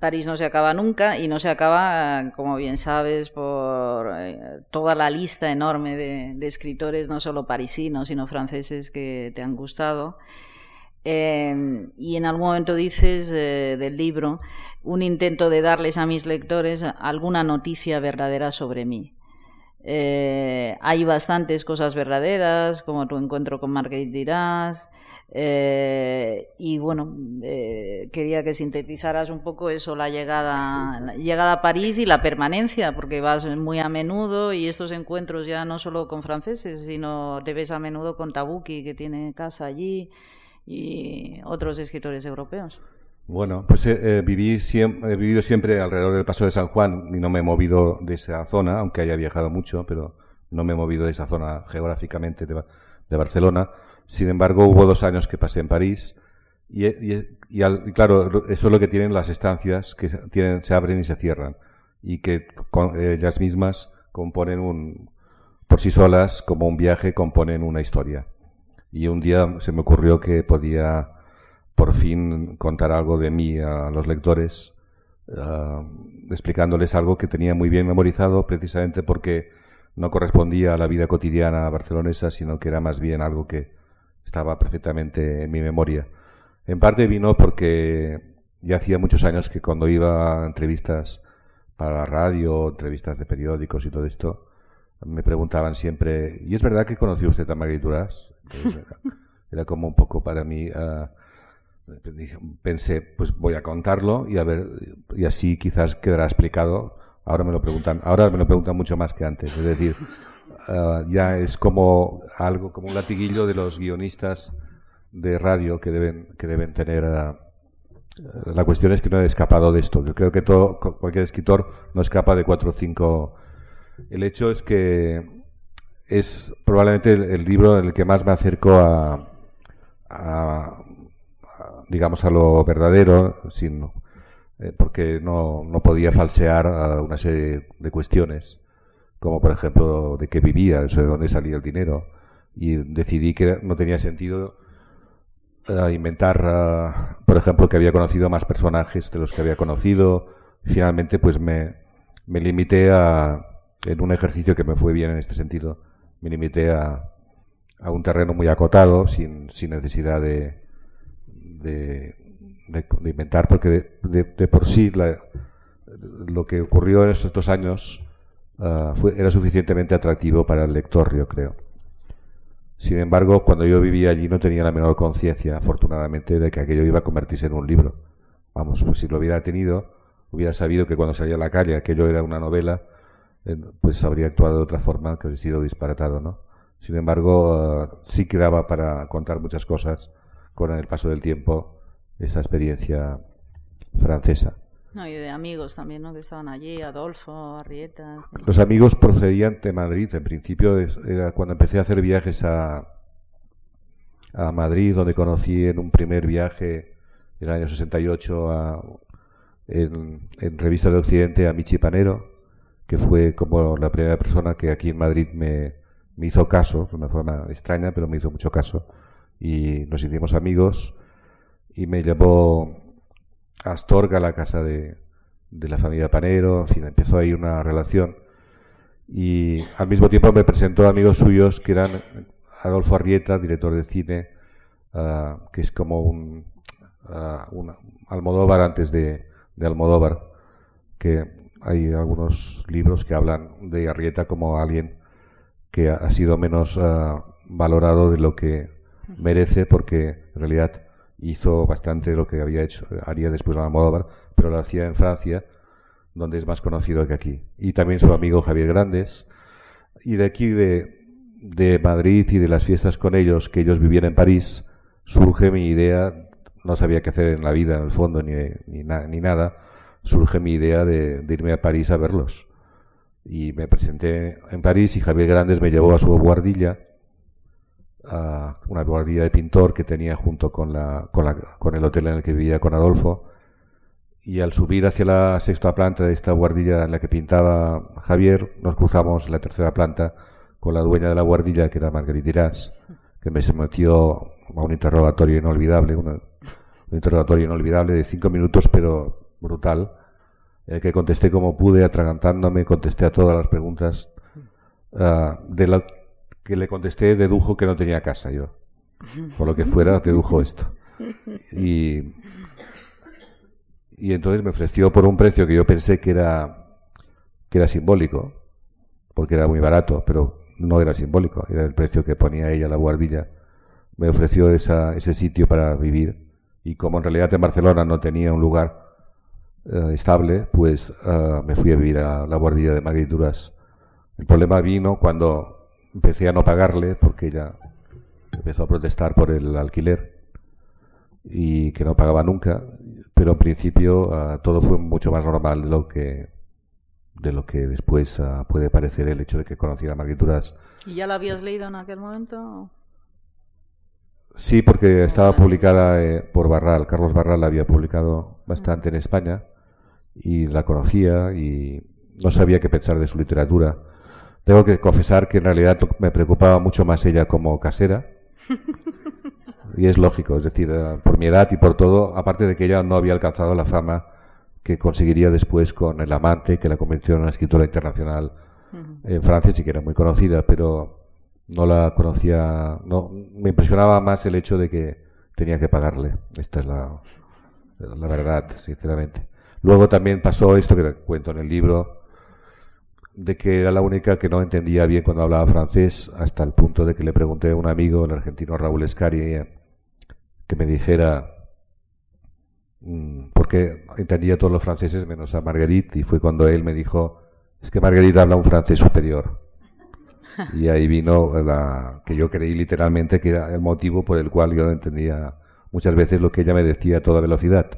París no se acaba nunca y no se acaba, como bien sabes, por eh, toda la lista enorme de, de, escritores, no solo parisinos, sino franceses que te han gustado. Y en algún momento dices del libro un intento de darles a mis lectores alguna noticia verdadera sobre mí. Eh, hay bastantes cosas verdaderas, como tu encuentro con Marguerite Dirás, eh, y bueno, eh, quería que sintetizaras un poco eso, la llegada, la llegada a París y la permanencia, porque vas muy a menudo y estos encuentros ya no solo con franceses, sino te ves a menudo con Tabuki, que tiene casa allí, y otros escritores europeos. Bueno, pues eh, viví siempre, he vivido siempre alrededor del Paso de San Juan y no me he movido de esa zona, aunque haya viajado mucho, pero no me he movido de esa zona geográficamente de, de Barcelona. Sin embargo, hubo dos años que pasé en París y, y, al, claro, eso es lo que tienen las estancias, que tienen, se abren y se cierran. y que ellas mismas componen un, por sí solas, como un viaje, componen una historia. Y un día se me ocurrió que podía por fin contar algo de mí a los lectores, ah, explicándoles algo que tenía muy bien memorizado, precisamente porque no correspondía a la vida cotidiana barcelonesa, sino que era más bien algo que estaba perfectamente en mi memoria. En parte vino porque ya hacía muchos años que cuando iba a entrevistas para la radio, entrevistas de periódicos y todo esto, me preguntaban siempre, ¿y es verdad que conoció usted a Marguerite Duras? <laughs> era, como un poco para mí, uh, pensé, pues voy a contarlo y a ver, y así quizás quedará explicado. Ahora me lo preguntan, ahora me lo preguntan mucho más que antes. Es decir, uh, <laughs> ya es como algo, como un latiguillo de los guionistas de radio que deben, que deben tener. Uh, la cuestión es que no he escapado de esto. Yo creo que todo, cualquier escritor no escapa de cuatro o cinco el hecho es que es probablemente el, libro en el que más me acerco a, digamos, a lo verdadero, sin, eh, porque no, no, podía falsear una serie de cuestiones, como por ejemplo de qué vivía, de dónde salía el dinero, y decidí que no tenía sentido eh, inventar, eh, por ejemplo, que había conocido más personajes de los que había conocido. Finalmente, pues me, me limité a, en un ejercicio que me fue bien en este sentido. Me limité a, a un terreno muy acotado, sin, sin necesidad de, de, inventar, porque de, de, por sí lo que ocurrió en estos dos años ah, fue, era suficientemente atractivo para el lector, yo creo. Sin embargo, cuando yo vivía allí no tenía la menor conciencia, afortunadamente, de que aquello iba a convertirse en un libro. Vamos, pues si lo hubiera tenido, hubiera sabido que cuando salía a la calle aquello era una novela, pues habría actuado de otra forma que habría sido disparatado, ¿no? Sin embargo, eh, sí quedaba para contar muchas cosas con el paso del tiempo esa experiencia francesa. No, y de amigos también, ¿no? Que estaban allí, Adolfo, Arrieta. Los amigos procedían de Madrid. En principio era cuando empecé a hacer viajes a, a Madrid, donde conocí en un primer viaje en el año 68 a, en, en Revista de Occidente a Michi Panero, que fue como la primera persona que aquí en Madrid me, me hizo caso, de una forma extraña, pero me hizo mucho caso. Y nos hicimos amigos y me llevó a Astorga, a la casa de, de la familia Panero, en fin, empezó ahí una relación. Y al mismo tiempo me presentó amigos suyos que eran Adolfo Arrieta, director de cine, ah, que es como un, uh, un Almodóvar antes de, de Almodóvar, que hay algunos libros que hablan de Arrieta como alguien que ha sido menos ah, valorado de lo que merece porque en realidad hizo bastante de lo que había hecho, haría después Almodóvar, pero lo hacía en Francia, donde es más conocido que aquí. Y también su amigo Javier Grandes. Y de aquí, de, de Madrid y de las fiestas con ellos, que ellos vivían en París, surge mi idea, no sabía qué hacer en la vida en el fondo ni, ni, ni nada, surge mi idea de, irme a París a verlos. Y me presenté en París y Javier Grandes me llevó a su guardilla, a una guardilla de pintor que tenía junto con, la, con, la, el hotel en el que vivía con Adolfo. Y al subir hacia la sexta planta de esta guardilla en la que pintaba Javier, nos cruzamos en la tercera planta con la dueña de la guardilla, que era Margarita Irás, que me sometió a un interrogatorio inolvidable, un interrogatorio inolvidable de cinco minutos, pero brutal, el que contesté como pude, atragantándome, contesté a todas las preguntas. Ah, de lo que le contesté, dedujo que no tenía casa yo. Por lo que fuera, dedujo esto. Y, y entonces me ofreció por un precio que yo pensé que era, que era simbólico, porque era muy barato, pero no era simbólico, era el precio que ponía ella la guardilla. Me ofreció esa, ese sitio para vivir y como en realidad en Barcelona no tenía un lugar eh, estable, pues eh, me fui a vivir a la guardia de Margarituras. El problema vino cuando empecé a no pagarle, porque ella empezó a protestar por el alquiler y que no pagaba nunca, pero en principio eh, todo fue mucho más normal de lo que de lo que después puede parecer el hecho de que conociera Margarituras. ¿Y ya la habías leído en aquel momento? Sí, porque estaba publicada por Barral. Carlos Barral la había publicado bastante en España y la conocía y, no sabía qué pensar de su literatura. Tengo que confesar que en realidad me preocupaba mucho más ella como casera. <laughs> Y es lógico, es decir, eh, por mi edad y por todo, aparte de que ella no había alcanzado la fama que conseguiría después con El amante, que la convirtió en una escritora internacional en Francia, sí que era muy conocida, pero no la conocía, no, me impresionaba más el hecho de que tenía que pagarle. Esta es la, la verdad, sinceramente. Luego también pasó esto que cuento en el libro, de que era la única que no entendía bien cuando hablaba francés, hasta el punto de que le pregunté a un amigo, el argentino Raúl Escari, que me dijera mm, porque entendía todos los franceses menos a Marguerite y fue cuando él me dijo es que Marguerite habla un francés superior y ahí vino la que yo creí literalmente que era el motivo por el cual yo no entendía muchas veces lo que ella me decía a toda velocidad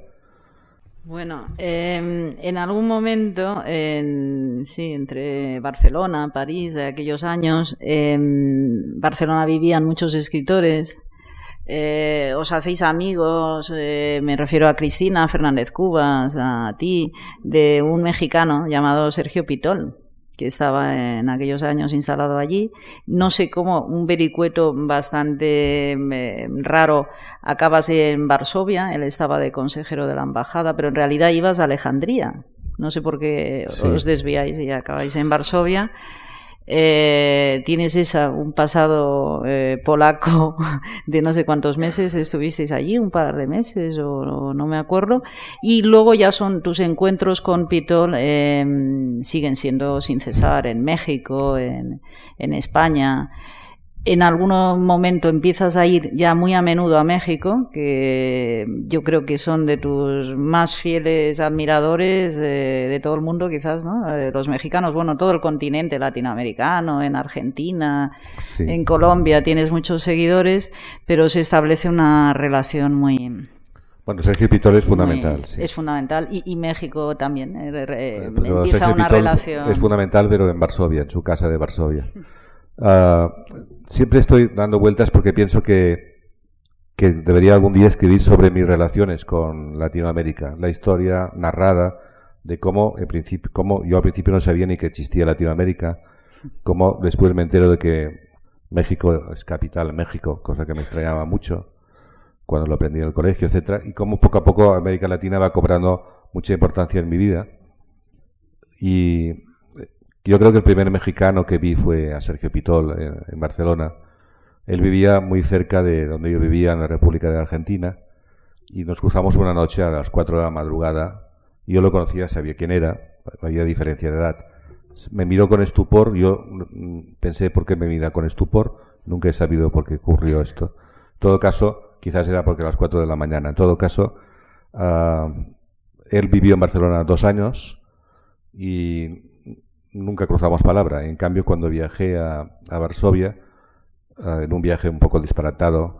bueno, em, en algún momento, en, sí, entre Barcelona, París, de aquellos años, en Barcelona vivían muchos escritores. Eh, os hacéis amigos, eh, me refiero a Cristina Fernández Cubas, a ti, de un mexicano llamado Sergio Pitol, que estaba en aquellos años instalado allí. No sé cómo, un vericueto bastante eh, raro, acabas en Varsovia, él estaba de consejero de la embajada, pero en realidad ibas a Alejandría. No sé por qué os desviáis y acabáis en Varsovia. Eh, tienes esa, un pasado eh, polaco <laughs> de no sé cuántos meses, estuvisteis allí, un par de meses o, no me acuerdo, y luego ya son tus encuentros con Pitol, em, siguen siendo sin cesar en México, en, en España en algún momento empiezas a ir ya muy a menudo a México, que yo creo que son de tus más fieles admiradores de todo el mundo, quizás, ¿no? Eh, los mexicanos, bueno, todo el continente latinoamericano, en Argentina, en Colombia, tienes muchos seguidores, pero se establece una relación muy, bueno, Sergio Pitol es fundamental. sí. Es fundamental. Y, México también. Eh, empieza una relación. Es fundamental, pero en Varsovia, en su casa de Varsovia. Uh, <laughs> siempre estoy dando vueltas porque pienso que, que debería algún día escribir sobre mis relaciones con Latinoamérica, la historia narrada de cómo, en principio, cómo yo al principio no sabía ni que existía Latinoamérica, cómo después me entero de que México es capital México, cosa que me extrañaba mucho cuando lo aprendí en el colegio, etcétera, y cómo poco a poco América Latina va cobrando mucha importancia en mi vida. Y yo creo que el primer mexicano que vi fue a Sergio Pitol en, Barcelona. Él vivía muy cerca de donde yo vivía, en la República de Argentina, y nos cruzamos una noche a las 4 de la madrugada. Yo lo conocía, sabía quién era, había diferencia de edad. Me miró con estupor, yo mm, pensé por qué me mira con estupor, nunca he sabido por qué ocurrió esto. En todo caso, quizás era porque a las 4 de la mañana. En todo caso, ah, él vivió en Barcelona dos años y nunca cruzamos palabra. En cambio, cuando viajé a, Varsovia, eh, en un viaje un poco disparatado,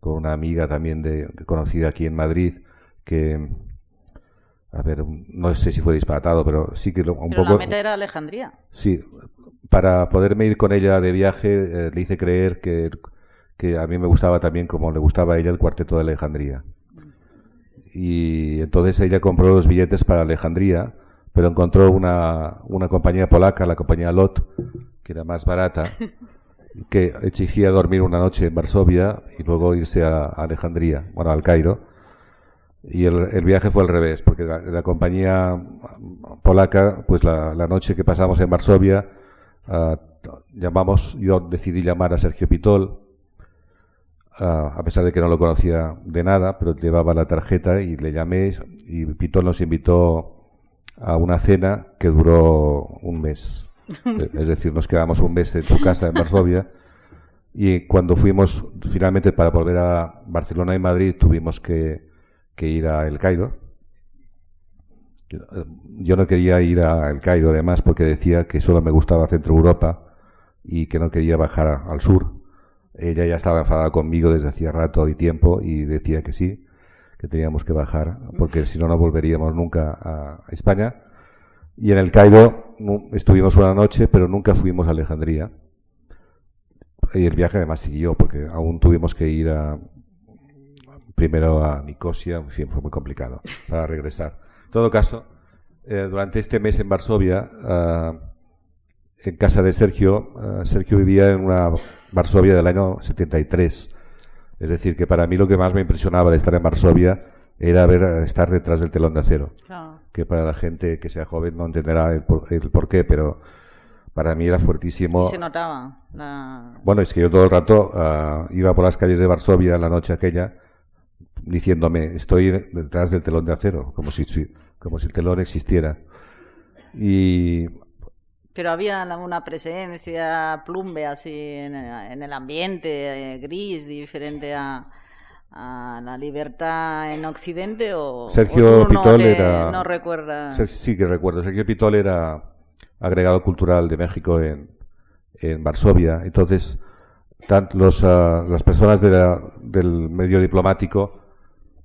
con, una amiga también de, conocida aquí en Madrid, que, a ver, no sé si fue disparatado, pero sí que un poco... la meta era Alejandría. Sí, para poderme ir con ella de viaje, eh, le hice creer que, que a mí me gustaba también, como le gustaba a ella, el cuarteto de Alejandría. Y entonces ella compró los billetes para Alejandría pero encontró una, una compañía polaca, la compañía LOT, que era más barata, <laughs> que exigía dormir una noche en Varsovia y luego irse a, Alejandría, bueno, al Cairo. Y el, el, viaje fue al revés, porque la, compañía polaca, pues la, la, noche que pasamos en Varsovia, uh, llamamos, yo decidí llamar a Sergio Pitol, uh, a pesar de que no lo conocía de nada, pero llevaba la tarjeta y le llamé y Pitol nos invitó a una cena que duró un mes. <laughs> es decir, nos quedamos un mes en su casa en Varsovia y cuando fuimos finalmente para volver a Barcelona y Madrid tuvimos que, ir a El Cairo. Yo no quería ir a El Cairo además porque decía que solo me gustaba Centro Europa y que no quería bajar al sur. Ella ya estaba enfadada conmigo desde hacía rato y tiempo y decía que sí que teníamos que bajar, porque si no, no volveríamos nunca a España. Y en el Cairo estuvimos una noche, pero nunca fuimos a Alejandría. Y el viaje además siguió, porque aún tuvimos que ir a, primero a Nicosia, fue muy complicado para regresar. En todo caso, eh, durante este mes en Varsovia, ah, en casa de Sergio, ah, Sergio vivía en una Varsovia del año 73. Es decir, que para mí lo que más me impresionaba de estar en Varsovia era ver estar detrás del telón de acero. Que para la gente que sea joven no entenderá el por, qué, pero para mí era fuertísimo. Y se notaba. Bueno, es que yo todo el rato ah, iba por las calles de Varsovia en la noche aquella diciéndome, estoy detrás del telón de acero, como si, como si el telón existiera. Y pero había una presencia plumbe así en, el ambiente, eh, gris, diferente a, la libertad en Occidente o Sergio Pitol era no recuerda sí que recuerdo. Sergio Pitol era agregado cultural de México en, en Varsovia. Entonces los, ah, las personas del medio diplomático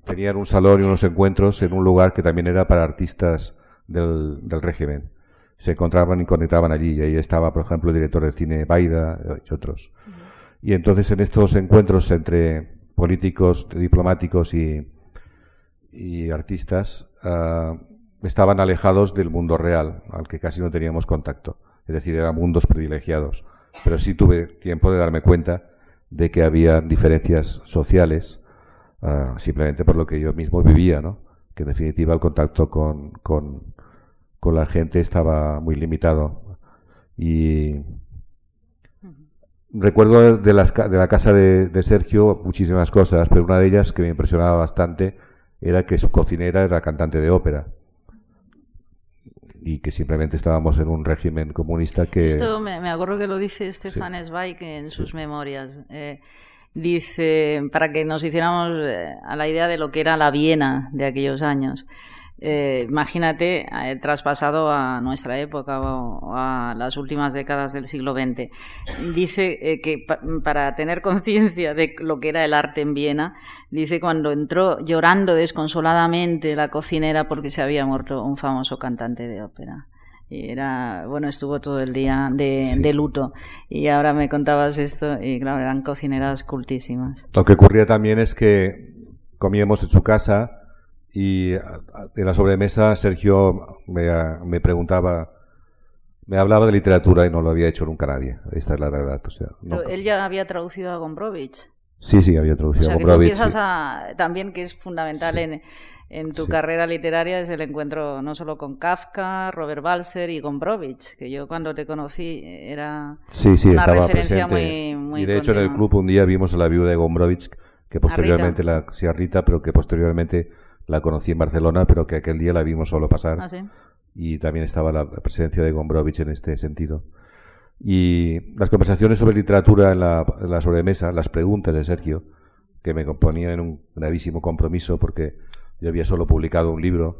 tenían un salón y unos encuentros en un lugar que también era para artistas del, régimen. Se encontraban y conectaban allí. Y ahí estaba, por ejemplo, el director de cine Baida y otros. Y entonces en estos encuentros entre políticos, diplomáticos y, y artistas, ah, estaban alejados del mundo real, al que casi no teníamos contacto. Es decir, eran mundos privilegiados. Pero sí tuve tiempo de darme cuenta de que había diferencias sociales Ah, simplemente por lo que yo mismo vivía, ¿no? Que en definitiva el contacto con, con, con la gente estaba muy limitado. Y recuerdo de, las, de la casa de, de, Sergio muchísimas cosas, pero una de ellas que me impresionaba bastante era que su cocinera era cantante de ópera y que simplemente estábamos en un régimen comunista que... Esto me, me acuerdo que lo dice Stefan Zweig en sus memorias. Eh, dice, para que nos hiciéramos eh, a la idea de lo que era la Viena de aquellos años. Eh, imagínate, eh, traspasado a nuestra época o, a las últimas décadas del siglo XX. Dice que para tener conciencia de lo que era el arte en Viena, dice cuando entró llorando desconsoladamente la cocinera porque se había muerto un famoso cantante de ópera. Y era, bueno, estuvo todo el día de, luto. Y ahora me contabas esto y claro, eran cocineras cultísimas. Lo que ocurría también es que comíamos en su casa y en la sobremesa Sergio me, me preguntaba, me hablaba de literatura y no lo había hecho nunca nadie. Esta es la verdad. O sea, él ya había traducido a Gombrowicz. Sí, sí, había traducido a Gombrowicz. a, también que es fundamental en en tu carrera literaria es el encuentro no solo con Kafka, Robert Balser y Gombrowicz, que yo cuando te conocí era sí, sí, una referencia muy, muy Y de hecho en el club un día vimos a la viuda de Gombrowicz, que posteriormente la sí, a Rita, pero que posteriormente la conocí en Barcelona, pero que aquel día la vimos solo pasar. ¿Ah, sí? Y también estaba la presencia de Gombrowicz en este sentido. Y las conversaciones sobre literatura en la, en la sobremesa, las preguntas de Sergio, que me componían en un gravísimo compromiso porque yo había solo publicado un libro,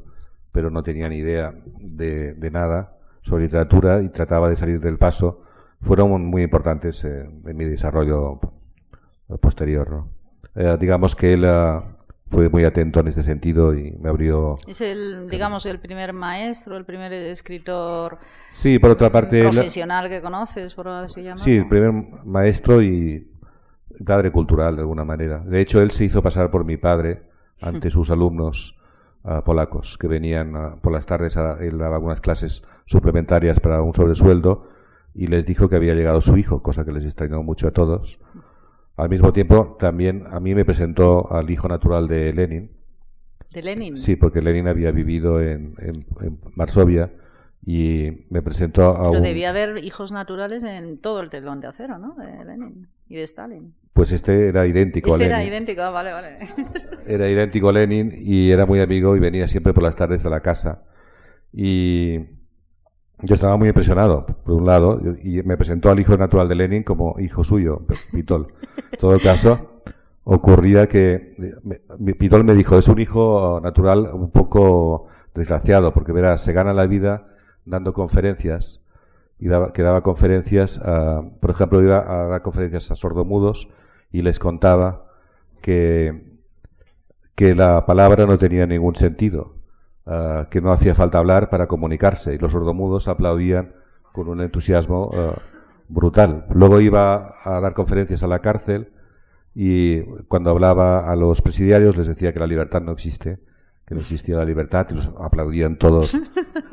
pero no tenía ni idea de, nada sobre literatura y trataba de salir del paso. Fueron muy importantes en mi desarrollo posterior. Eh, digamos que eh, fue muy atento en este sentido y me abrió. Es el, digamos, el primer maestro, el primer escritor. Sí, por otra parte. Profesional que conoces, por así llamarlo. Sí, el primer maestro y padre cultural de alguna manera. De hecho, él se hizo pasar por mi padre <laughs> ante sus alumnos ah, polacos que venían ah, por las tardes a, él daba algunas clases suplementarias para un sobresueldo y les dijo que había llegado su hijo, cosa que les extrañó mucho a todos. Al mismo tiempo, también a mí me presentó al hijo natural de Lenin. ¿De Lenin? Sí, porque Lenin había vivido en, en, Varsovia y me presentó a Pero debía haber hijos naturales en todo el telón de acero, ¿no? De Lenin y de Stalin. Pues este era idéntico este a Lenin. era idéntico, ah, vale, vale. <laughs> Era idéntico a Lenin y era muy amigo y venía siempre por las tardes a la casa. Y yo estaba muy impresionado, por un lado, y me presentó al hijo natural de Lenin como hijo suyo, Pitol. En todo caso, ocurría que Pitol me dijo, es un hijo natural un poco desgraciado, porque verás, se gana la vida dando conferencias y daba, que daba conferencias, por ejemplo, iba a dar conferencias a sordomudos y les contaba que, que la palabra no tenía ningún sentido, ah, que no hacía falta hablar para comunicarse y los sordomudos aplaudían con un entusiasmo ah, brutal. Luego iba a dar conferencias a la cárcel y cuando hablaba a los presidiarios les decía que la libertad no existe que no existía la libertad y los aplaudían todos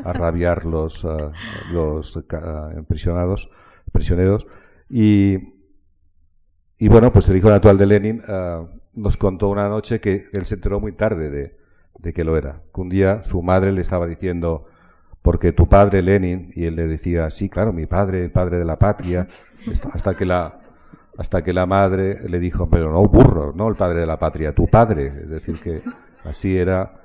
a rabiar los, uh, los prisioneros. Y, y bueno, pues el hijo natural de Lenin nos contó una noche que él se enteró muy tarde de, de que lo era. Que un día su madre le estaba diciendo, porque tu padre Lenin, y él le decía, sí, claro, mi padre, el padre de la patria, <laughs> hasta que la, hasta que la madre le dijo, pero no burro, no el padre de la patria, tu padre. Es decir, que así era.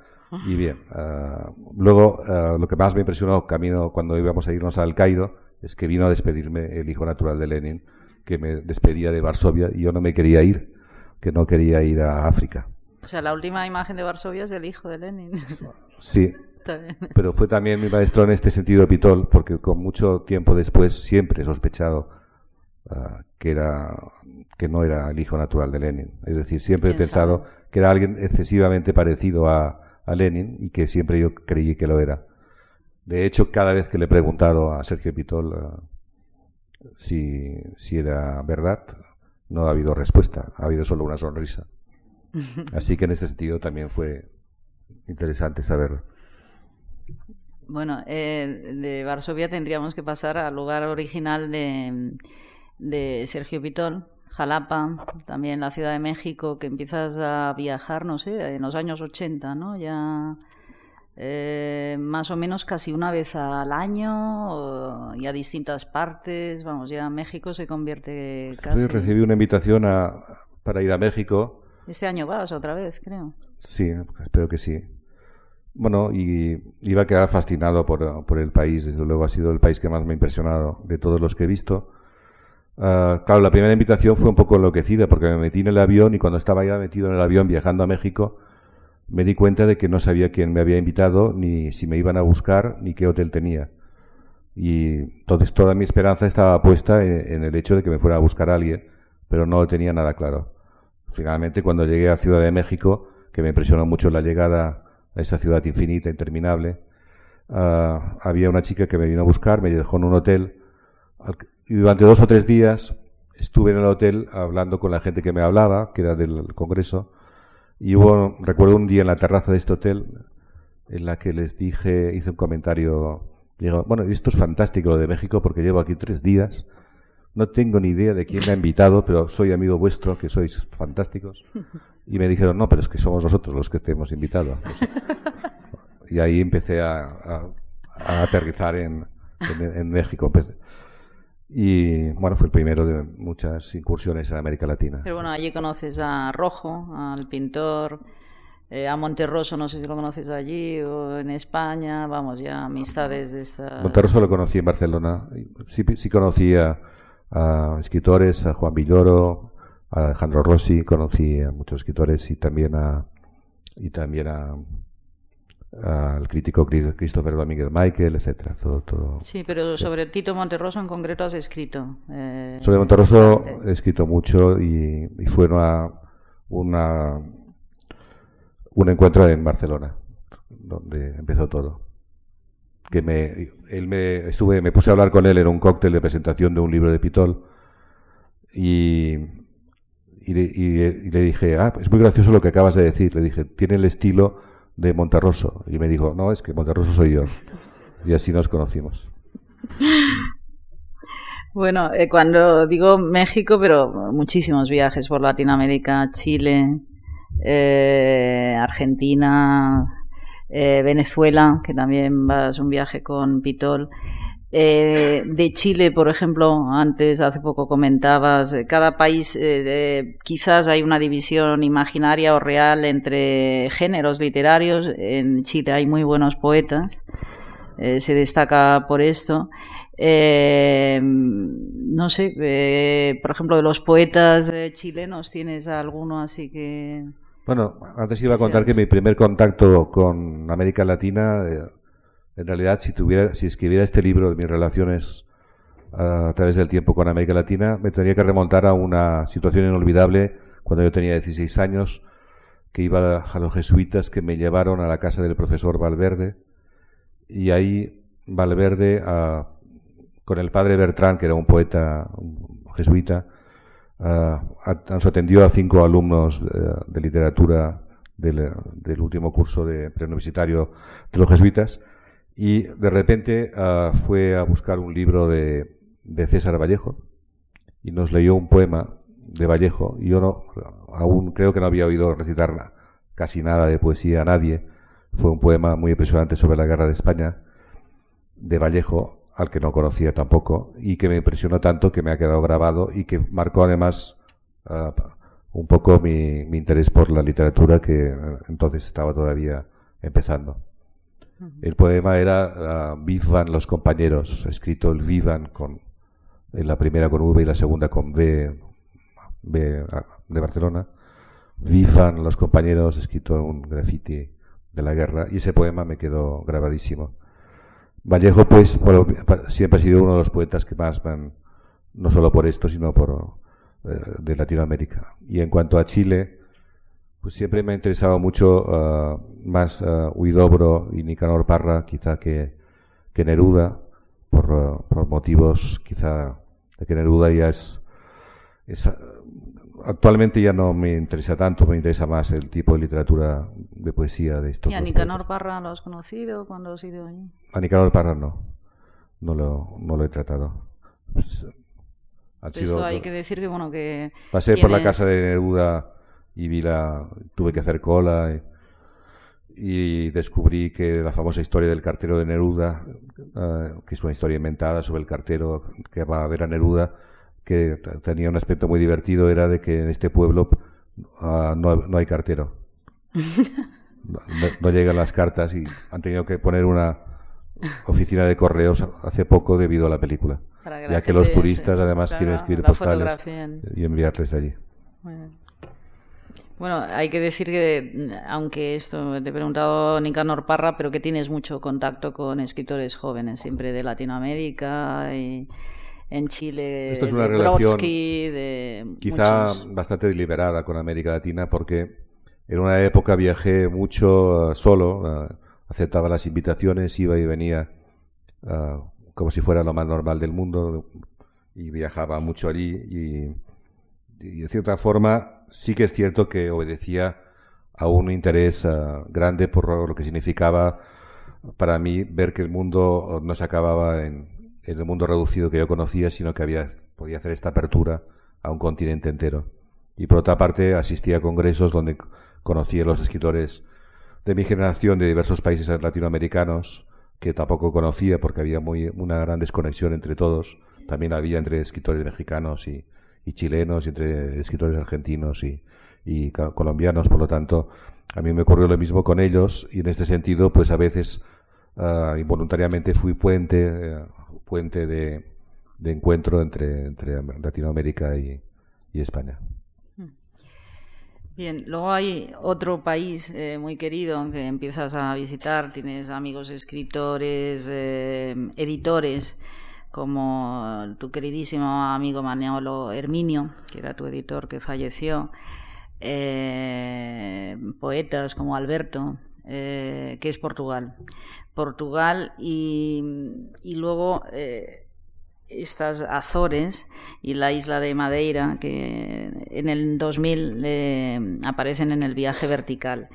Y bien, uh, luego uh, lo que más me impresionó camino cuando íbamos a irnos al Cairo es que vino a despedirme el hijo natural de Lenin, que me despedía de Varsovia y yo no me quería ir, que no quería ir a África. O sea, la última imagen de Varsovia es del hijo de Lenin. <laughs> Sí, pero fue también mi maestro en este sentido Pitol, porque con mucho tiempo después siempre he sospechado uh, que, era, que no era el hijo natural de Lenin. Es decir, siempre he pensado que era alguien excesivamente parecido a, a, Lenin y que siempre yo creí que lo era. De hecho, cada vez que le he preguntado a Sergio Pitol uh, si, si era verdad, no ha habido respuesta, ha habido solo una sonrisa. Así que en este sentido también fue interesante saber. Bueno, eh, de Varsovia tendríamos que pasar al lugar original de, de Sergio Pitol, Jalapa, también la Ciudad de México, que empiezas a viajar, no sé, en los años 80, ¿no? Ya eh, más o menos casi una vez al año y a distintas partes. Vamos, ya México se convierte casi. recibí una invitación a, para ir a México este año vas otra vez, creo. Sí, espero que sí. Bueno, y iba a quedar fascinado por, por, el país. Desde luego ha sido el país que más me ha impresionado de todos los que he visto. Uh, claro, la primera invitación fue un poco enloquecida porque me metí en el avión y cuando estaba ya metido en el avión viajando a México, me di cuenta de que no sabía quién me había invitado, ni si me iban a buscar, ni qué hotel tenía. Y entonces toda mi esperanza estaba puesta en, el hecho de que me fuera a buscar a alguien, pero no lo tenía nada claro. Finalmente, cuando llegué a Ciudad de México, que me impresionó mucho la llegada a esa ciudad infinita, interminable, uh, había una chica que me vino a buscar, me dejó en un hotel, y durante dos o tres días estuve en el hotel hablando con la gente que me hablaba, que era del Congreso, y hubo, recuerdo un día en la terraza de este hotel, en la que les dije, hice un comentario, digo, bueno, esto es fantástico lo de México porque llevo aquí tres días, no tengo ni idea de quién me ha invitado, pero soy amigo vuestro, que sois fantásticos. Y me dijeron, no, pero es que somos nosotros los que te hemos invitado. y ahí empecé a, aterrizar en, México. Y bueno, fue el primero de muchas incursiones en América Latina. Pero bueno, allí conoces a Rojo, al pintor, eh, a Monterroso, no sé si lo conoces allí o en España, vamos, ya amistades de esta... Monterroso lo conocí en Barcelona, sí, sí conocía a escritores, a Juan Villoro, a Alejandro Rossi, conocí a muchos escritores y también a y también a al crítico Christopher Domínguez Michael, etcétera, todo, todo. Sí, pero sobre Tito Monterroso en concreto has escrito. Eh, sobre Monterroso he escrito mucho y, y fue una, una un encuentro en Barcelona donde empezó todo que me, él me, estuve, me puse a hablar con él en un cóctel de presentación de un libro de Pitol y, y, le dije, ah, es muy gracioso lo que acabas de decir. Le dije, tiene el estilo de Monterroso. Y me dijo, no, es que Monterroso soy yo. Y así nos conocimos. Bueno, eh, cuando digo México, pero muchísimos viajes por Latinoamérica, Chile, eh, Argentina, eh, Venezuela, que también vas un viaje con Pitol. Eh, de Chile, por ejemplo, antes, hace poco comentabas, eh, cada país quizás hay una división imaginaria o real entre géneros literarios. En Chile hay muy buenos poetas, se destaca por esto. no sé, por ejemplo, de los poetas chilenos, ¿tienes alguno así que...? Bueno, antes iba a contar que mi primer contacto con América Latina, eh, en realidad, si tuviera, si escribiera este libro de mis relaciones a través del tiempo con América Latina, me tendría que remontar a una situación inolvidable cuando yo tenía 16 años, que iba a los jesuitas que me llevaron a la casa del profesor Valverde, y ahí Valverde, con el padre Bertrán, que era un poeta un jesuita, uh, nos atendió a cinco alumnos de, literatura del, último curso de preuniversitario de los jesuitas y de repente ah, fue a buscar un libro de, de César Vallejo y nos leyó un poema de Vallejo y yo no, aún creo que no había oído recitar casi nada de poesía a nadie. Fue un poema muy impresionante sobre la guerra de España de Vallejo, al que no conocía tampoco, y que me impresionó tanto que me ha quedado grabado y que marcó además ah, un poco mi, interés por la literatura que entonces estaba todavía empezando. El poema era uh, Vivan los compañeros, escrito el Vivan con, en la primera con V y la segunda con V, B de Barcelona. Vivan los compañeros, escrito en un graffiti de la guerra, y ese poema me quedó grabadísimo. Vallejo, pues, siempre ha sido uno de los poetas que más van, no solo por esto, sino por eh, de Latinoamérica. Y en cuanto a Chile, pues siempre me ha interesado mucho uh, más uh, Huidobro y Nicanor Parra, quizá que, que Neruda, por, uh, por, motivos quizá de que Neruda ya es, es actualmente ya no me interesa tanto, me interesa más el tipo de literatura de poesía de estos. ¿Y a Nicanor Parra lo has conocido cuando has ido allí? A Nicanor Parra no, no lo, no lo he tratado. Pues, eso hay que decir que, bueno, que... Pasé por la casa de Neruda y vi la... tuve que hacer cola y, descubrí que la famosa historia del cartero de Neruda, eh, que es una historia inventada sobre el cartero que va a ver a Neruda, que tenía un aspecto muy divertido era de que en este pueblo uh, no, no, hay cartero. <laughs> no, llegan las cartas y han tenido que poner una oficina de correos hace poco debido a la película. ya que los turistas además quieren escribir postales y enviarles allí. Bueno. hay que decir que, aunque esto te he preguntado Nicanor Parra, pero que tienes mucho contacto con escritores jóvenes, siempre de Latinoamérica y en Chile, Esto es una relación quizá bastante deliberada con América Latina porque en una época viajé mucho uh, solo, uh, aceptaba las invitaciones, iba y venía uh, como si fuera lo más normal del mundo y viajaba mucho allí y, y, de cierta forma sí que es cierto que obedecía a un interés grande por lo que significaba para mí ver que el mundo no se acababa en, en el mundo reducido que yo conocía, sino que había, podía hacer esta apertura a un continente entero. Y por otra parte, asistía a congresos donde conocía a los escritores de mi generación de diversos países latinoamericanos, que tampoco conocía porque había una gran desconexión entre todos. También había entre escritores mexicanos y, chilenos, y entre escritores argentinos y, colombianos. Por lo tanto, a mí me ocurrió lo mismo con ellos y en este sentido, pues a veces ah, involuntariamente fui puente eh, puente de, encuentro entre, Latinoamérica y, España. Bien, luego hay otro país eh, muy querido que empiezas a visitar, tienes amigos escritores, eh, editores, como tu queridísimo amigo Maniolo Herminio, que era tu editor que falleció, eh, poetas como Alberto, que es Portugal. Portugal y, luego eh, estas Azores y la isla de Madeira que en el 2000 eh, aparecen en el viaje vertical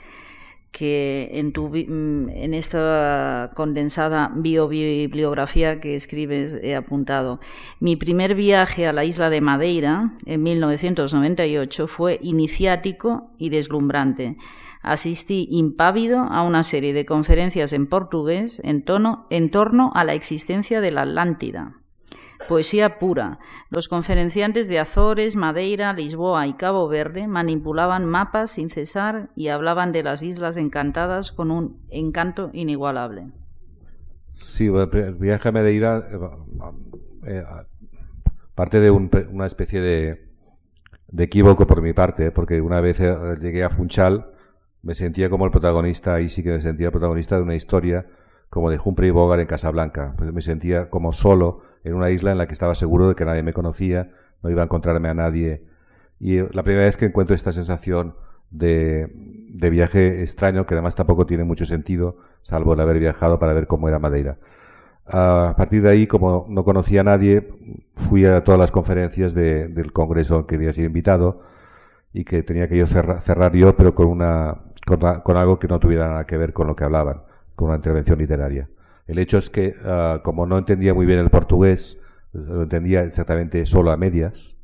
que en, tu, mm, en esta condensada biobibliografía que escribes he apuntado. Mi primer viaje a la isla de Madeira en 1998 fue iniciático y deslumbrante asistí impávido a una serie de conferencias en portugués en, torno a la existencia de la Atlántida. Poesía pura. Los conferenciantes de Azores, Madeira, Lisboa y Cabo Verde manipulaban mapas sin cesar y hablaban de las islas encantadas con un encanto inigualable. Sí, el viaje a Madeira eh, eh, parte de una especie de, de, equívoco por mi parte, porque una vez eh, llegué a Funchal me sentía como el protagonista, ahí sí que me sentía el protagonista de una historia como de Humphrey Bogart en Casablanca. Pues me sentía como solo en una isla en la que estaba seguro de que nadie me conocía, no iba a encontrarme a nadie. Y la primera vez que encuentro esta sensación de, de viaje extraño, que además tampoco tiene mucho sentido, salvo el haber viajado para ver cómo era Madeira. A partir de ahí, como no conocía a nadie, fui a todas las conferencias del congreso que había sido invitado y que tenía que yo cerrar, cerrar yo, pero con una con, algo que no tuviera nada que ver con lo que hablaban, con una intervención literaria. El hecho es que, ah, como no entendía muy bien el portugués, lo entendía exactamente solo a medias,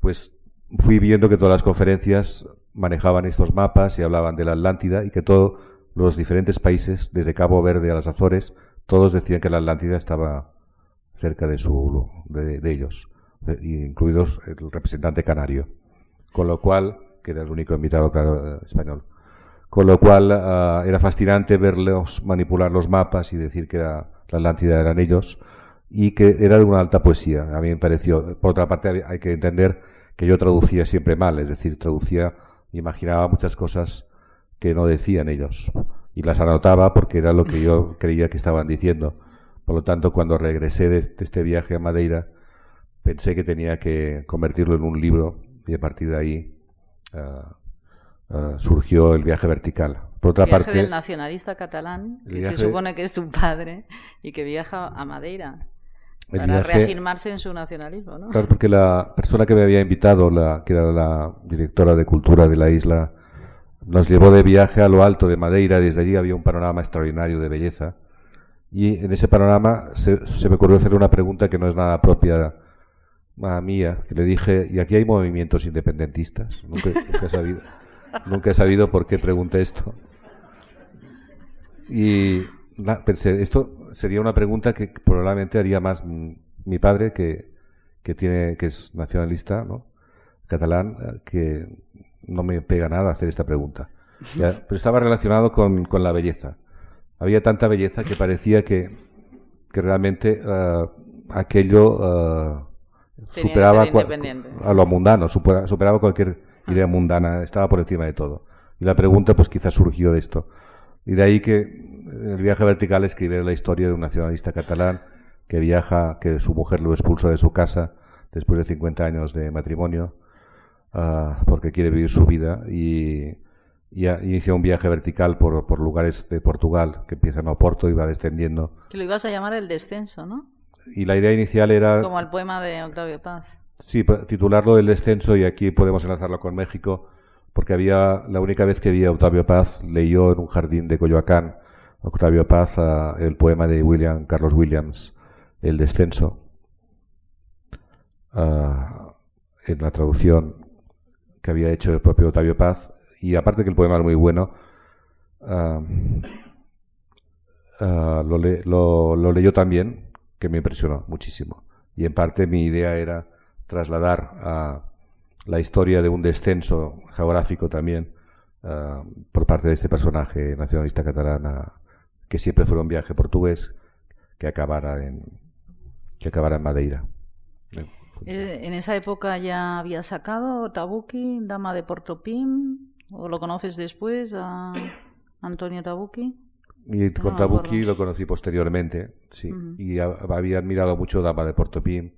pues fui viendo que todas las conferencias manejaban estos mapas y hablaban de la Atlántida y que todos los diferentes países, desde Cabo Verde a las Azores, todos decían que la Atlántida estaba cerca de, su, de, ellos, incluidos el representante canario. Con lo cual, que era el único invitado, claro, eh, español. Con lo cual ah, era fascinante verlos manipular los mapas y decir que la Atlántida eran ellos y que era de una alta poesía. A mí me pareció. Por otra parte, hay que entender que yo traducía siempre mal, es decir, traducía, imaginaba muchas cosas que no decían ellos y las anotaba porque era lo que yo creía que estaban diciendo. Por lo tanto, cuando regresé de, este viaje a Madeira, pensé que tenía que convertirlo en un libro y a partir de ahí ah, ah, surgió el viaje vertical. Por otra el viaje parte, del nacionalista catalán, que se supone que es tu padre y que viaja a Madeira para reafirmarse en su nacionalismo, ¿no? Claro, porque la persona que me había invitado, la, que era la directora de cultura de la isla, nos llevó de viaje a lo alto de Madeira. Desde allí había un panorama extraordinario de belleza. Y en ese panorama se, me ocurrió hacer una pregunta que no es nada propia mía, que le dije, ¿y aquí hay movimientos independentistas? Nunca, he, sabido, nunca he sabido por qué pregunté esto. Y pensé, esto sería una pregunta que probablemente haría más mi padre, que, que, tiene, que es nacionalista, ¿no? catalán, eh, que no me pega nada hacer esta pregunta. Pero estaba relacionado con, con, la belleza. Había tanta belleza que parecía que, que realmente uh, aquello uh, superaba a lo mundano, superaba cualquier ah. idea mundana, estaba por encima de todo. Y la pregunta, pues quizás surgió de esto. Y de ahí que el viaje vertical escribe la historia de un nacionalista catalán que viaja, que su mujer lo expulsa de su casa después de 50 años de matrimonio, uh, porque quiere vivir su vida y, y inicia un viaje vertical por, por, lugares de Portugal que empieza en Oporto y va descendiendo. Que lo ibas a llamar el descenso, ¿no? Y la idea inicial era... Como el poema de Octavio Paz. Sí, titularlo El descenso y aquí podemos enlazarlo con México porque había la única vez que vi a Octavio Paz leyó en un jardín de Coyoacán Octavio Paz el poema de William Carlos Williams El descenso en la traducción que había hecho el propio Octavio Paz y aparte que el poema es muy bueno lo, lo leyó también que me impresionó muchísimo y en parte mi idea era trasladar a la historia de un descenso geográfico también ah, por parte de este personaje nacionalista catalán que siempre fue un viaje portugués que acabara en que acabara en Madeira. ¿En esa época ya había sacado Tabuki, Dama de Portopim? ¿O lo conoces después Antonio Tabuki? Y con Tabuki lo conocí posteriormente, sí. Y había admirado mucho Dama de Portopim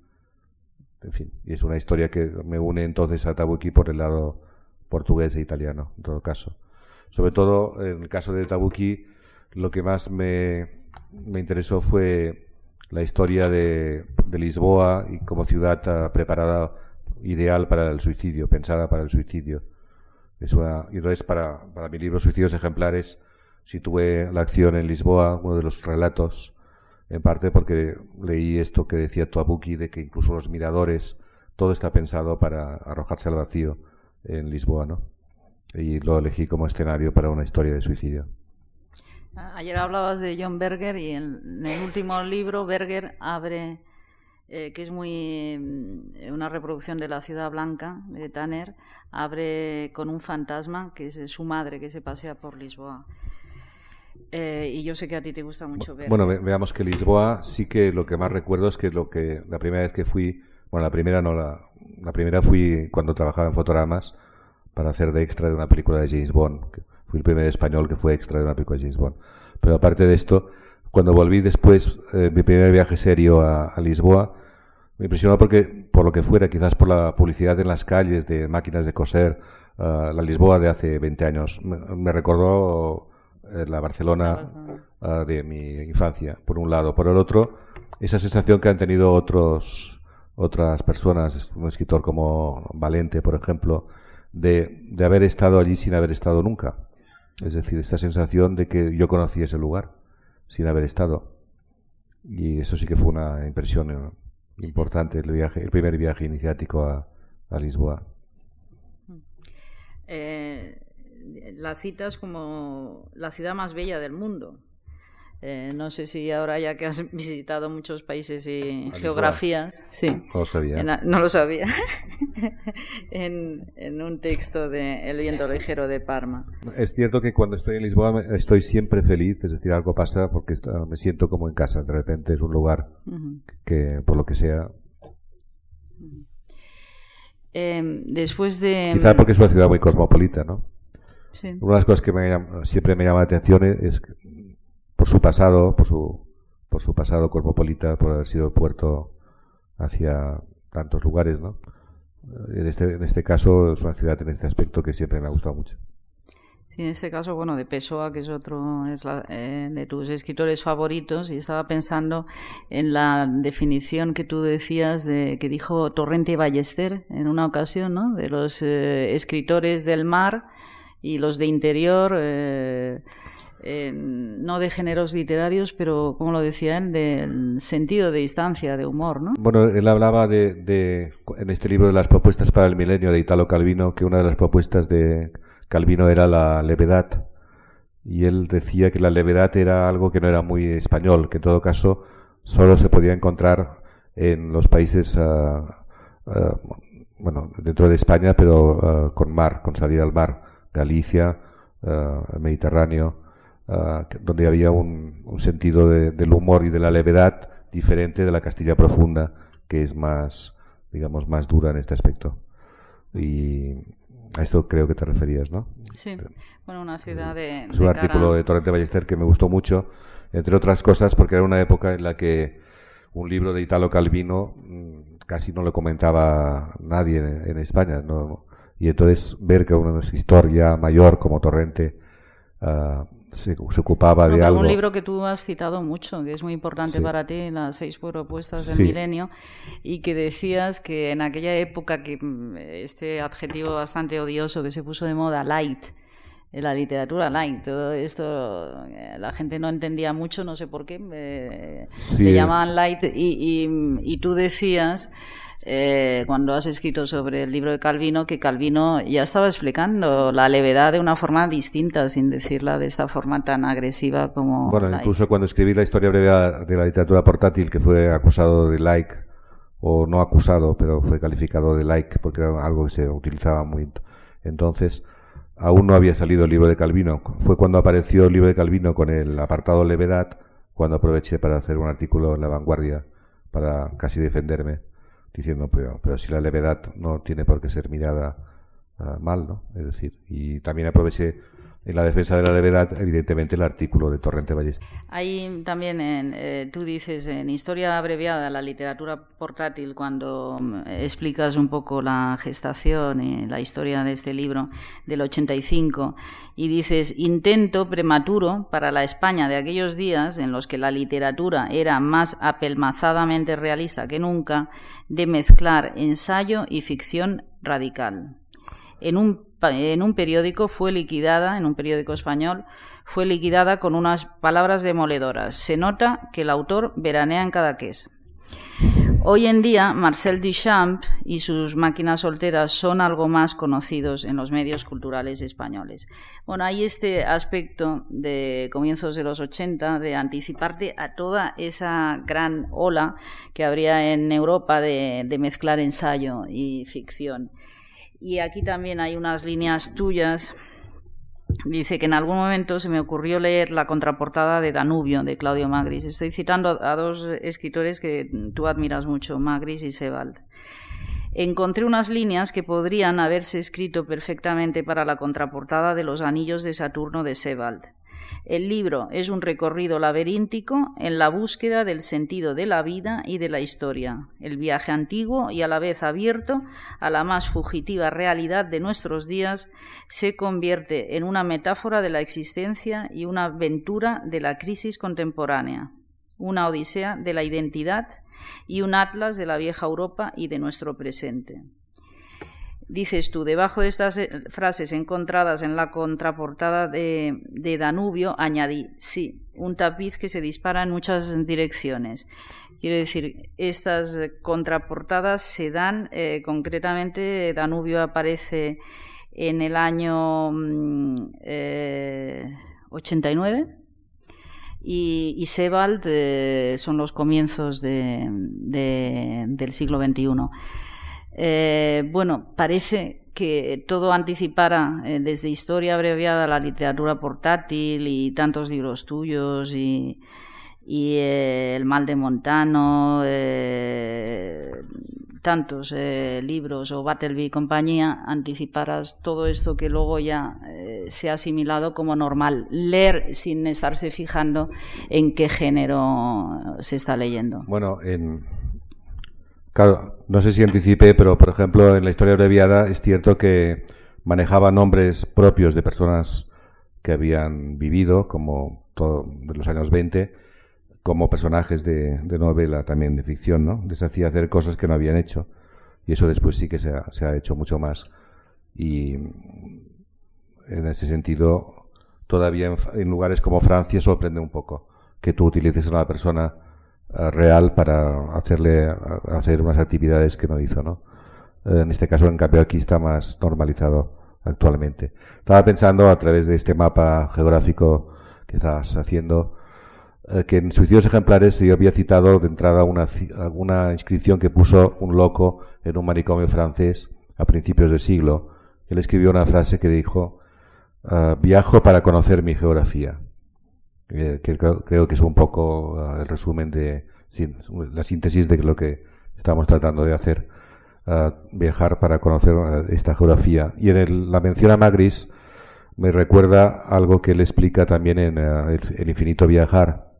en fin, y es una historia que me une entonces a Tabuki por el lado portugués e italiano, en todo caso. Sobre todo, en el caso de Tabuki, lo que más me, me interesó fue la historia de, de Lisboa y como ciudad preparada, ideal para el suicidio, pensada para el suicidio. Es una, y entonces, para, para mi libro Suicidios Ejemplares, situé la acción en Lisboa, uno de los relatos en parte porque leí esto que decía Toabuki de que incluso los miradores, todo está pensado para arrojarse al vacío en Lisboa, ¿no? Y lo elegí como escenario para una historia de suicidio. Ayer hablabas de John Berger y en, el último libro Berger abre, eh, que es muy mm, una reproducción de la ciudad blanca de Tanner, abre con un fantasma que es su madre que se pasea por Lisboa. Eh, y yo sé que a ti te gusta mucho ver. Bueno, veamos que Lisboa sí que lo que más recuerdo es que lo que la primera vez que fui, bueno, la primera no la, la primera fui cuando trabajaba en fotogramas para hacer de extra de una película de James Bond. fui el primer español que fue extra de una película de James Bond. Pero aparte de esto, cuando volví después, eh, mi primer viaje serio a, Lisboa, me impresionó porque, por lo que fuera, quizás por la publicidad en las calles de máquinas de coser, uh, la Lisboa de hace 20 años. me recordó eh, la Barcelona ah, de mi infancia, por un lado. Por el otro, esa sensación que han tenido otros, otras personas, un escritor como Valente, por ejemplo, de, de haber estado allí sin haber estado nunca. Es decir, esta sensación de que yo conocí ese lugar sin haber estado. Y eso sí que fue una impresión eh, importante, el, viaje, el primer viaje iniciático a, Lisboa. Eh, la citas como la ciudad más bella del mundo. Eh, no sé si ahora ya que has <laughs> visitado muchos países y geografías, sí. No lo sabía. no lo sabía. <laughs> en, un texto de El viento ligero de Parma. Es cierto que cuando estoy en Lisboa estoy siempre feliz, es decir, algo pasa porque me siento como en casa. De repente es un lugar que, por lo que sea. Em, después de. Quizá porque es una ciudad muy cosmopolita, ¿no? Sí. Una de las cosas que siempre me llama la atención es por su pasado, por su, por su pasado cosmopolita, por haber sido puerto hacia tantos lugares, ¿no? En este, en este caso es una ciudad en este aspecto que siempre me ha gustado mucho. Sí, en este caso, bueno, de Pessoa, que es otro es eh, de tus escritores favoritos, y estaba pensando en la definición que tú decías de que dijo Torrente Ballester en una ocasión, ¿no? De los eh, escritores del mar y los de interior. Eh, no de géneros literarios, pero como lo decía él, del sentido de distancia, de humor, ¿no? Bueno, él hablaba de, en este libro de las propuestas para el milenio de Italo Calvino, que una de las propuestas de Calvino era la levedad. Y él decía que la levedad era algo que no era muy español, que en todo caso solo se podía encontrar en los países, ah, bueno, dentro de España, pero ah, con mar, con salida al mar, Galicia, Mediterráneo, Ah, donde había un, sentido del humor y de la levedad diferente de la Castilla profunda, que es más, digamos, más dura en este aspecto. Y a esto creo que te referías, ¿no? Sí, bueno, una ciudad de... Es un artículo de Torrente Ballester que me gustó mucho, entre otras cosas porque era una época en la que un libro de Italo Calvino mm, casi no lo comentaba nadie en, España, ¿no? Y entonces ver que un escritor ya mayor como Torrente uh, se, ocupaba de algo. Un libro que tú has citado mucho, que es muy importante para ti, las seis propuestas del milenio, y que decías que en aquella época que mm, este adjetivo bastante odioso que se puso de moda, light, la literatura light, todo esto eh, la gente no entendía mucho, no sé por qué, eh, le llamaban light, y, y tú decías eh, cuando has escrito sobre el libro de Calvino, que Calvino ya estaba explicando la levedad de una forma distinta, sin decirla de esta forma tan agresiva como. Bueno, incluso cuando escribí la historia breve de la literatura portátil, que fue acusado de like, o no acusado, pero fue calificado de like, porque era algo que se utilizaba muy. Entonces, aún no había salido el libro de Calvino. Fue cuando apareció el libro de Calvino con el apartado levedad, cuando aproveché para hacer un artículo en la vanguardia, para casi defenderme diciendo, pero, pero si la levedad no tiene por qué ser mirada ah, mal, ¿no? Es decir, y también aproveché en la defensa de la levedad, evidentemente, el artículo de Torrente Ballester. Ahí también eh, tú dices en Historia abreviada, la literatura portátil, cuando mm, explicas un poco la gestación y la historia de este libro del 85, y dices intento prematuro para la España de aquellos días en los que la literatura era más apelmazadamente realista que nunca, de mezclar ensayo y ficción radical. En un en un periódico fue liquidada, en un periódico español, fue liquidada con unas palabras demoledoras. Se nota que el autor veranea en Cadaqués. Hoy en día, Marcel Duchamp y sus máquinas solteras son algo más conocidos en los medios culturales españoles. Bueno, hay este aspecto de comienzos de los 80 de anticiparte a toda esa gran ola que habría en Europa de, de mezclar ensayo y ficción. Y aquí también hay unas líneas tuyas. Dice que en algún momento se me ocurrió leer la contraportada de Danubio de Claudio Magris. Estoy citando a dos escritores que tú admiras mucho, Magris y Sebald. Encontré unas líneas que podrían haberse escrito perfectamente para la contraportada de Los Anillos de Saturno de Sebald. El libro es un recorrido laberíntico en la búsqueda del sentido de la vida y de la historia, el viaje antiguo y a la vez abierto a la más fugitiva realidad de nuestros días se convierte en una metáfora de la existencia y una aventura de la crisis contemporánea, una odisea de la identidad y un atlas de la vieja Europa y de nuestro presente. Dices tú, debajo de estas eh, frases encontradas en la contraportada de, Danubio, añadí, sí, un tapiz que se dispara en muchas direcciones. Quiero decir, estas contraportadas se dan, eh, concretamente, Danubio aparece en el año 89 mm, y, y Sebald eh, son los comienzos del siglo XXI. Eh, bueno, parece que todo anticipara eh, desde historia abreviada la literatura portátil y tantos libros tuyos y, el mal de Montano, tantos libros o Battleby y compañía, anticiparas todo esto que luego ya se ha asimilado como normal. Leer sin estarse fijando en qué género se está leyendo. Bueno, en, no sé si anticipé, pero por ejemplo en la historia abreviada es cierto que manejaba nombres propios de personas que habían vivido, como todo, en los años 20, como personajes de, novela también de ficción, ¿no? Les hacía hacer cosas que no habían hecho. Y eso después sí que se ha, hecho mucho más. Y en ese sentido, todavía en, lugares como Francia sorprende un poco que tú utilices a una persona real para hacerle hacer unas actividades que no hizo, ¿no? En este caso, en cambio, aquí está más normalizado actualmente. Estaba pensando a través de este mapa geográfico que estás haciendo, eh, que en Suicidios Ejemplares yo había citado de entrada una, inscripción que puso un loco en un manicomio francés a principios del siglo. Él escribió una frase que dijo, viajo para conocer mi geografía, eh, que creo, que es un poco ah, el resumen de la síntesis de lo que estamos tratando de hacer. Ah, viajar para conocer esta geografía. Y en la mención a Magris me recuerda algo que él explica también en el, infinito viajar,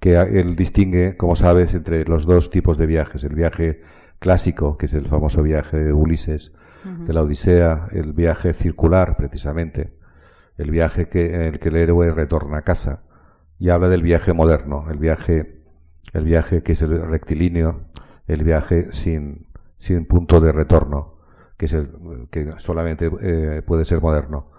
que él distingue, como sabes, entre los dos tipos de viajes. El viaje clásico, que es el famoso viaje de Ulises, de la Odisea, el viaje circular, precisamente, el viaje que, en el que el héroe retorna a casa, y habla del viaje moderno, el viaje, el viaje que es el rectilíneo, el viaje sin, sin punto de retorno, que es el que solamente eh, puede ser moderno,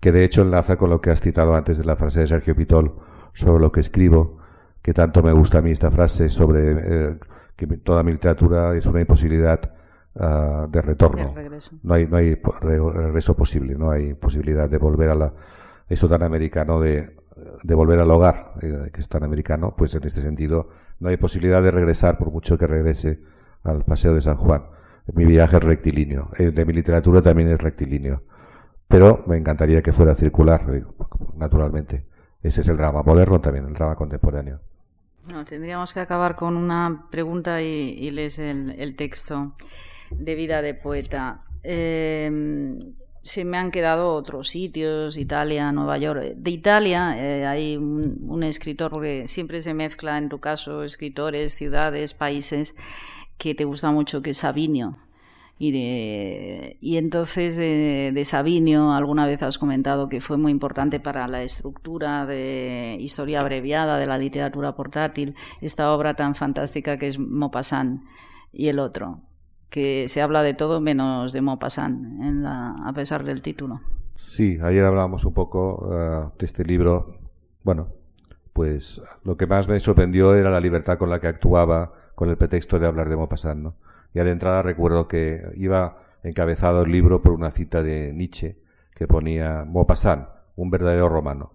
que de hecho enlaza con lo que has citado antes de la frase de Sergio Pitol sobre lo que escribo, que tanto me gusta a mí esta frase sobre eh, que toda mi literatura es una imposibilidad Ah, de retorno. No hay, no hay regreso posible, no hay posibilidad de volver a la, eso tan americano de, de volver al hogar, eh, que es tan americano, pues en este sentido no hay posibilidad de regresar por mucho que regrese al Paseo de San Juan. Mi viaje es rectilíneo, el de mi literatura también es rectilíneo, pero me encantaría que fuera circular, eh, naturalmente. Ese es el drama moderno también, el drama contemporáneo. Bueno, tendríamos que acabar con una pregunta y, lees el, texto de vida de poeta. Em, se me han quedado otros sitios, Italia, Nueva York. De Italia eh, hay un, escritor, porque siempre se mezcla en tu caso escritores, ciudades, países, que te gusta mucho, que es Sabinio. Y, de, y entonces de, de Sabinio alguna vez has comentado que fue muy importante para la estructura de historia abreviada de la literatura portátil, esta obra tan fantástica que es Maupassant y el otro que se habla de todo menos de Maupassant, en la, a pesar del título. Sí, ayer hablábamos un poco eh, de este libro. Bueno, pues lo que más me sorprendió era la libertad con la que actuaba con el pretexto de hablar de Maupassant. ¿no? Y de entrada recuerdo que iba encabezado el libro por una cita de Nietzsche que ponía Maupassant, un verdadero romano.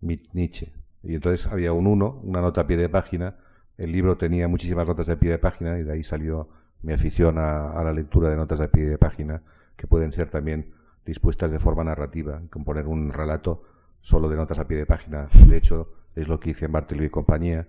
Nietzsche. Y entonces había un uno, una nota a pie de página. El libro tenía muchísimas notas a pie de página y de ahí salió mi afición a, la lectura de notas de pie de página, que pueden ser también dispuestas de forma narrativa, componer un relato solo de notas a pie de página. De hecho, es lo que hice en Bartelby y compañía.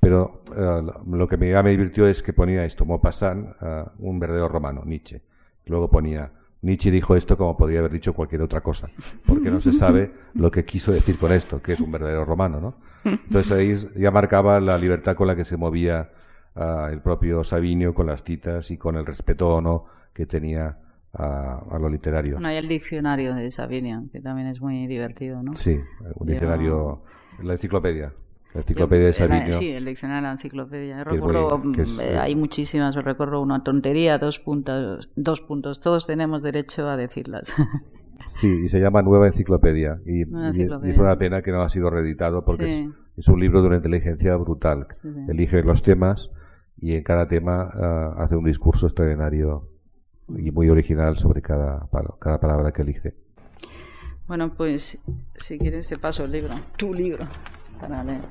Pero eh, lo que me, me divirtió es que ponía esto, Maupassant, uh, un verdadero romano, Nietzsche. Luego ponía, Nietzsche dijo esto como podría haber dicho cualquier otra cosa, porque no se sabe lo que quiso decir con esto, que es un verdadero romano, ¿no? Entonces ahí ya marcaba la libertad con la que se movía el propio Sabinio con las citas y con el respeto o no que tenía a, lo literario. Bueno, hay el diccionario de Sabinio, que también es muy divertido, ¿no? Sí, un diccionario, la enciclopedia. La enciclopedia de Sabino. Sí, el diccionario de la enciclopedia. Recuerdo, mm, eh, hay muchísimas, recuerdo una tontería, dos puntos, dos puntos. Todos tenemos derecho a decirlas. <laughs> Sí, y se llama Nueva Enciclopedia. Y, es una pena que no ha sido reeditado porque es, un libro de una inteligencia brutal. Elige los temas y en cada tema ah, hace un discurso extraordinario y muy original sobre cada, cada palabra que elige. Bueno, pues si quieres te paso el libro, tu libro, para leer.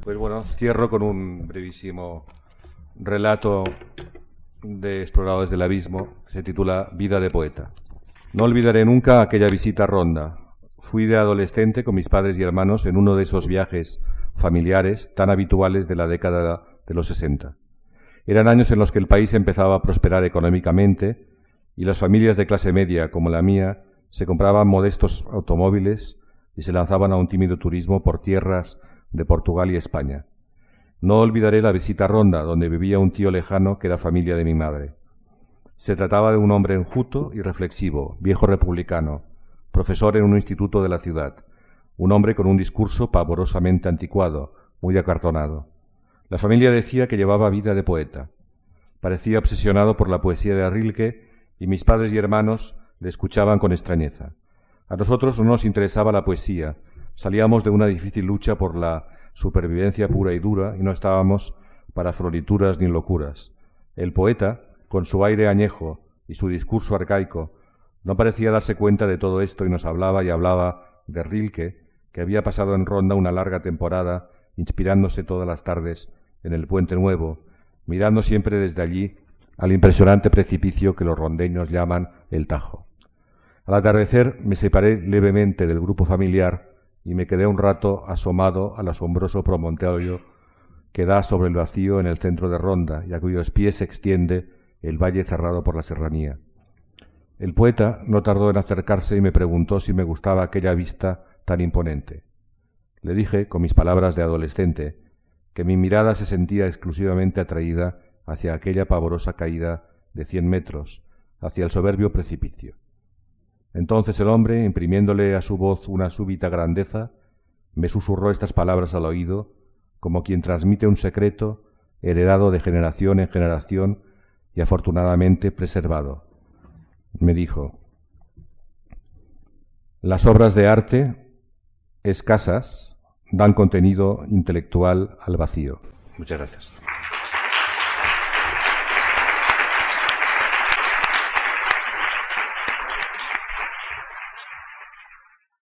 Pues bueno, cierro con un brevísimo relato de Exploradores del Abismo, se titula Vida de Poeta. No olvidaré nunca aquella visita a Ronda. Fui de adolescente con mis padres y hermanos en uno de esos viajes familiares tan habituales de la década de los 60. Eran años en los que el país empezaba a prosperar económicamente y las familias de clase media, como la mía, se compraban modestos automóviles y se lanzaban a un tímido turismo por tierras de Portugal y España. No olvidaré la visita a Ronda, donde vivía un tío lejano que era familia de mi madre. Se trataba de un hombre enjuto y reflexivo, viejo republicano, profesor en un instituto de la ciudad, un hombre con un discurso pavorosamente anticuado, muy acartonado. La familia decía que llevaba vida de poeta. Parecía obsesionado por la poesía de Rilke y mis padres y hermanos le escuchaban con extrañeza. A nosotros no nos interesaba la poesía, salíamos de una difícil lucha por la supervivencia pura y dura y no estábamos para florituras ni locuras. El poeta, con su aire añejo y su discurso arcaico, no parecía darse cuenta de todo esto y nos hablaba y hablaba de Rilke, que había pasado en Ronda una larga temporada inspirándose todas las tardes en el puente nuevo, mirando siempre desde allí al impresionante precipicio que los rondeños llaman el Tajo. Al atardecer me separé levemente del grupo familiar y me quedé un rato asomado al asombroso promontorio que da sobre el vacío en el centro de Ronda y a cuyos pies se extiende el valle cerrado por la serranía. El poeta no tardó en acercarse y me preguntó si me gustaba aquella vista tan imponente. Le dije, con mis palabras de adolescente, que mi mirada se sentía exclusivamente atraída hacia aquella pavorosa caída de cien metros, hacia el soberbio precipicio. Entonces el hombre, imprimiéndole a su voz una súbita grandeza, me susurró estas palabras al oído, como quien transmite un secreto heredado de generación en generación y afortunadamente preservado. Me dijo, las obras de arte, escasas, dan contenido intelectual al vacío. Muchas gracias.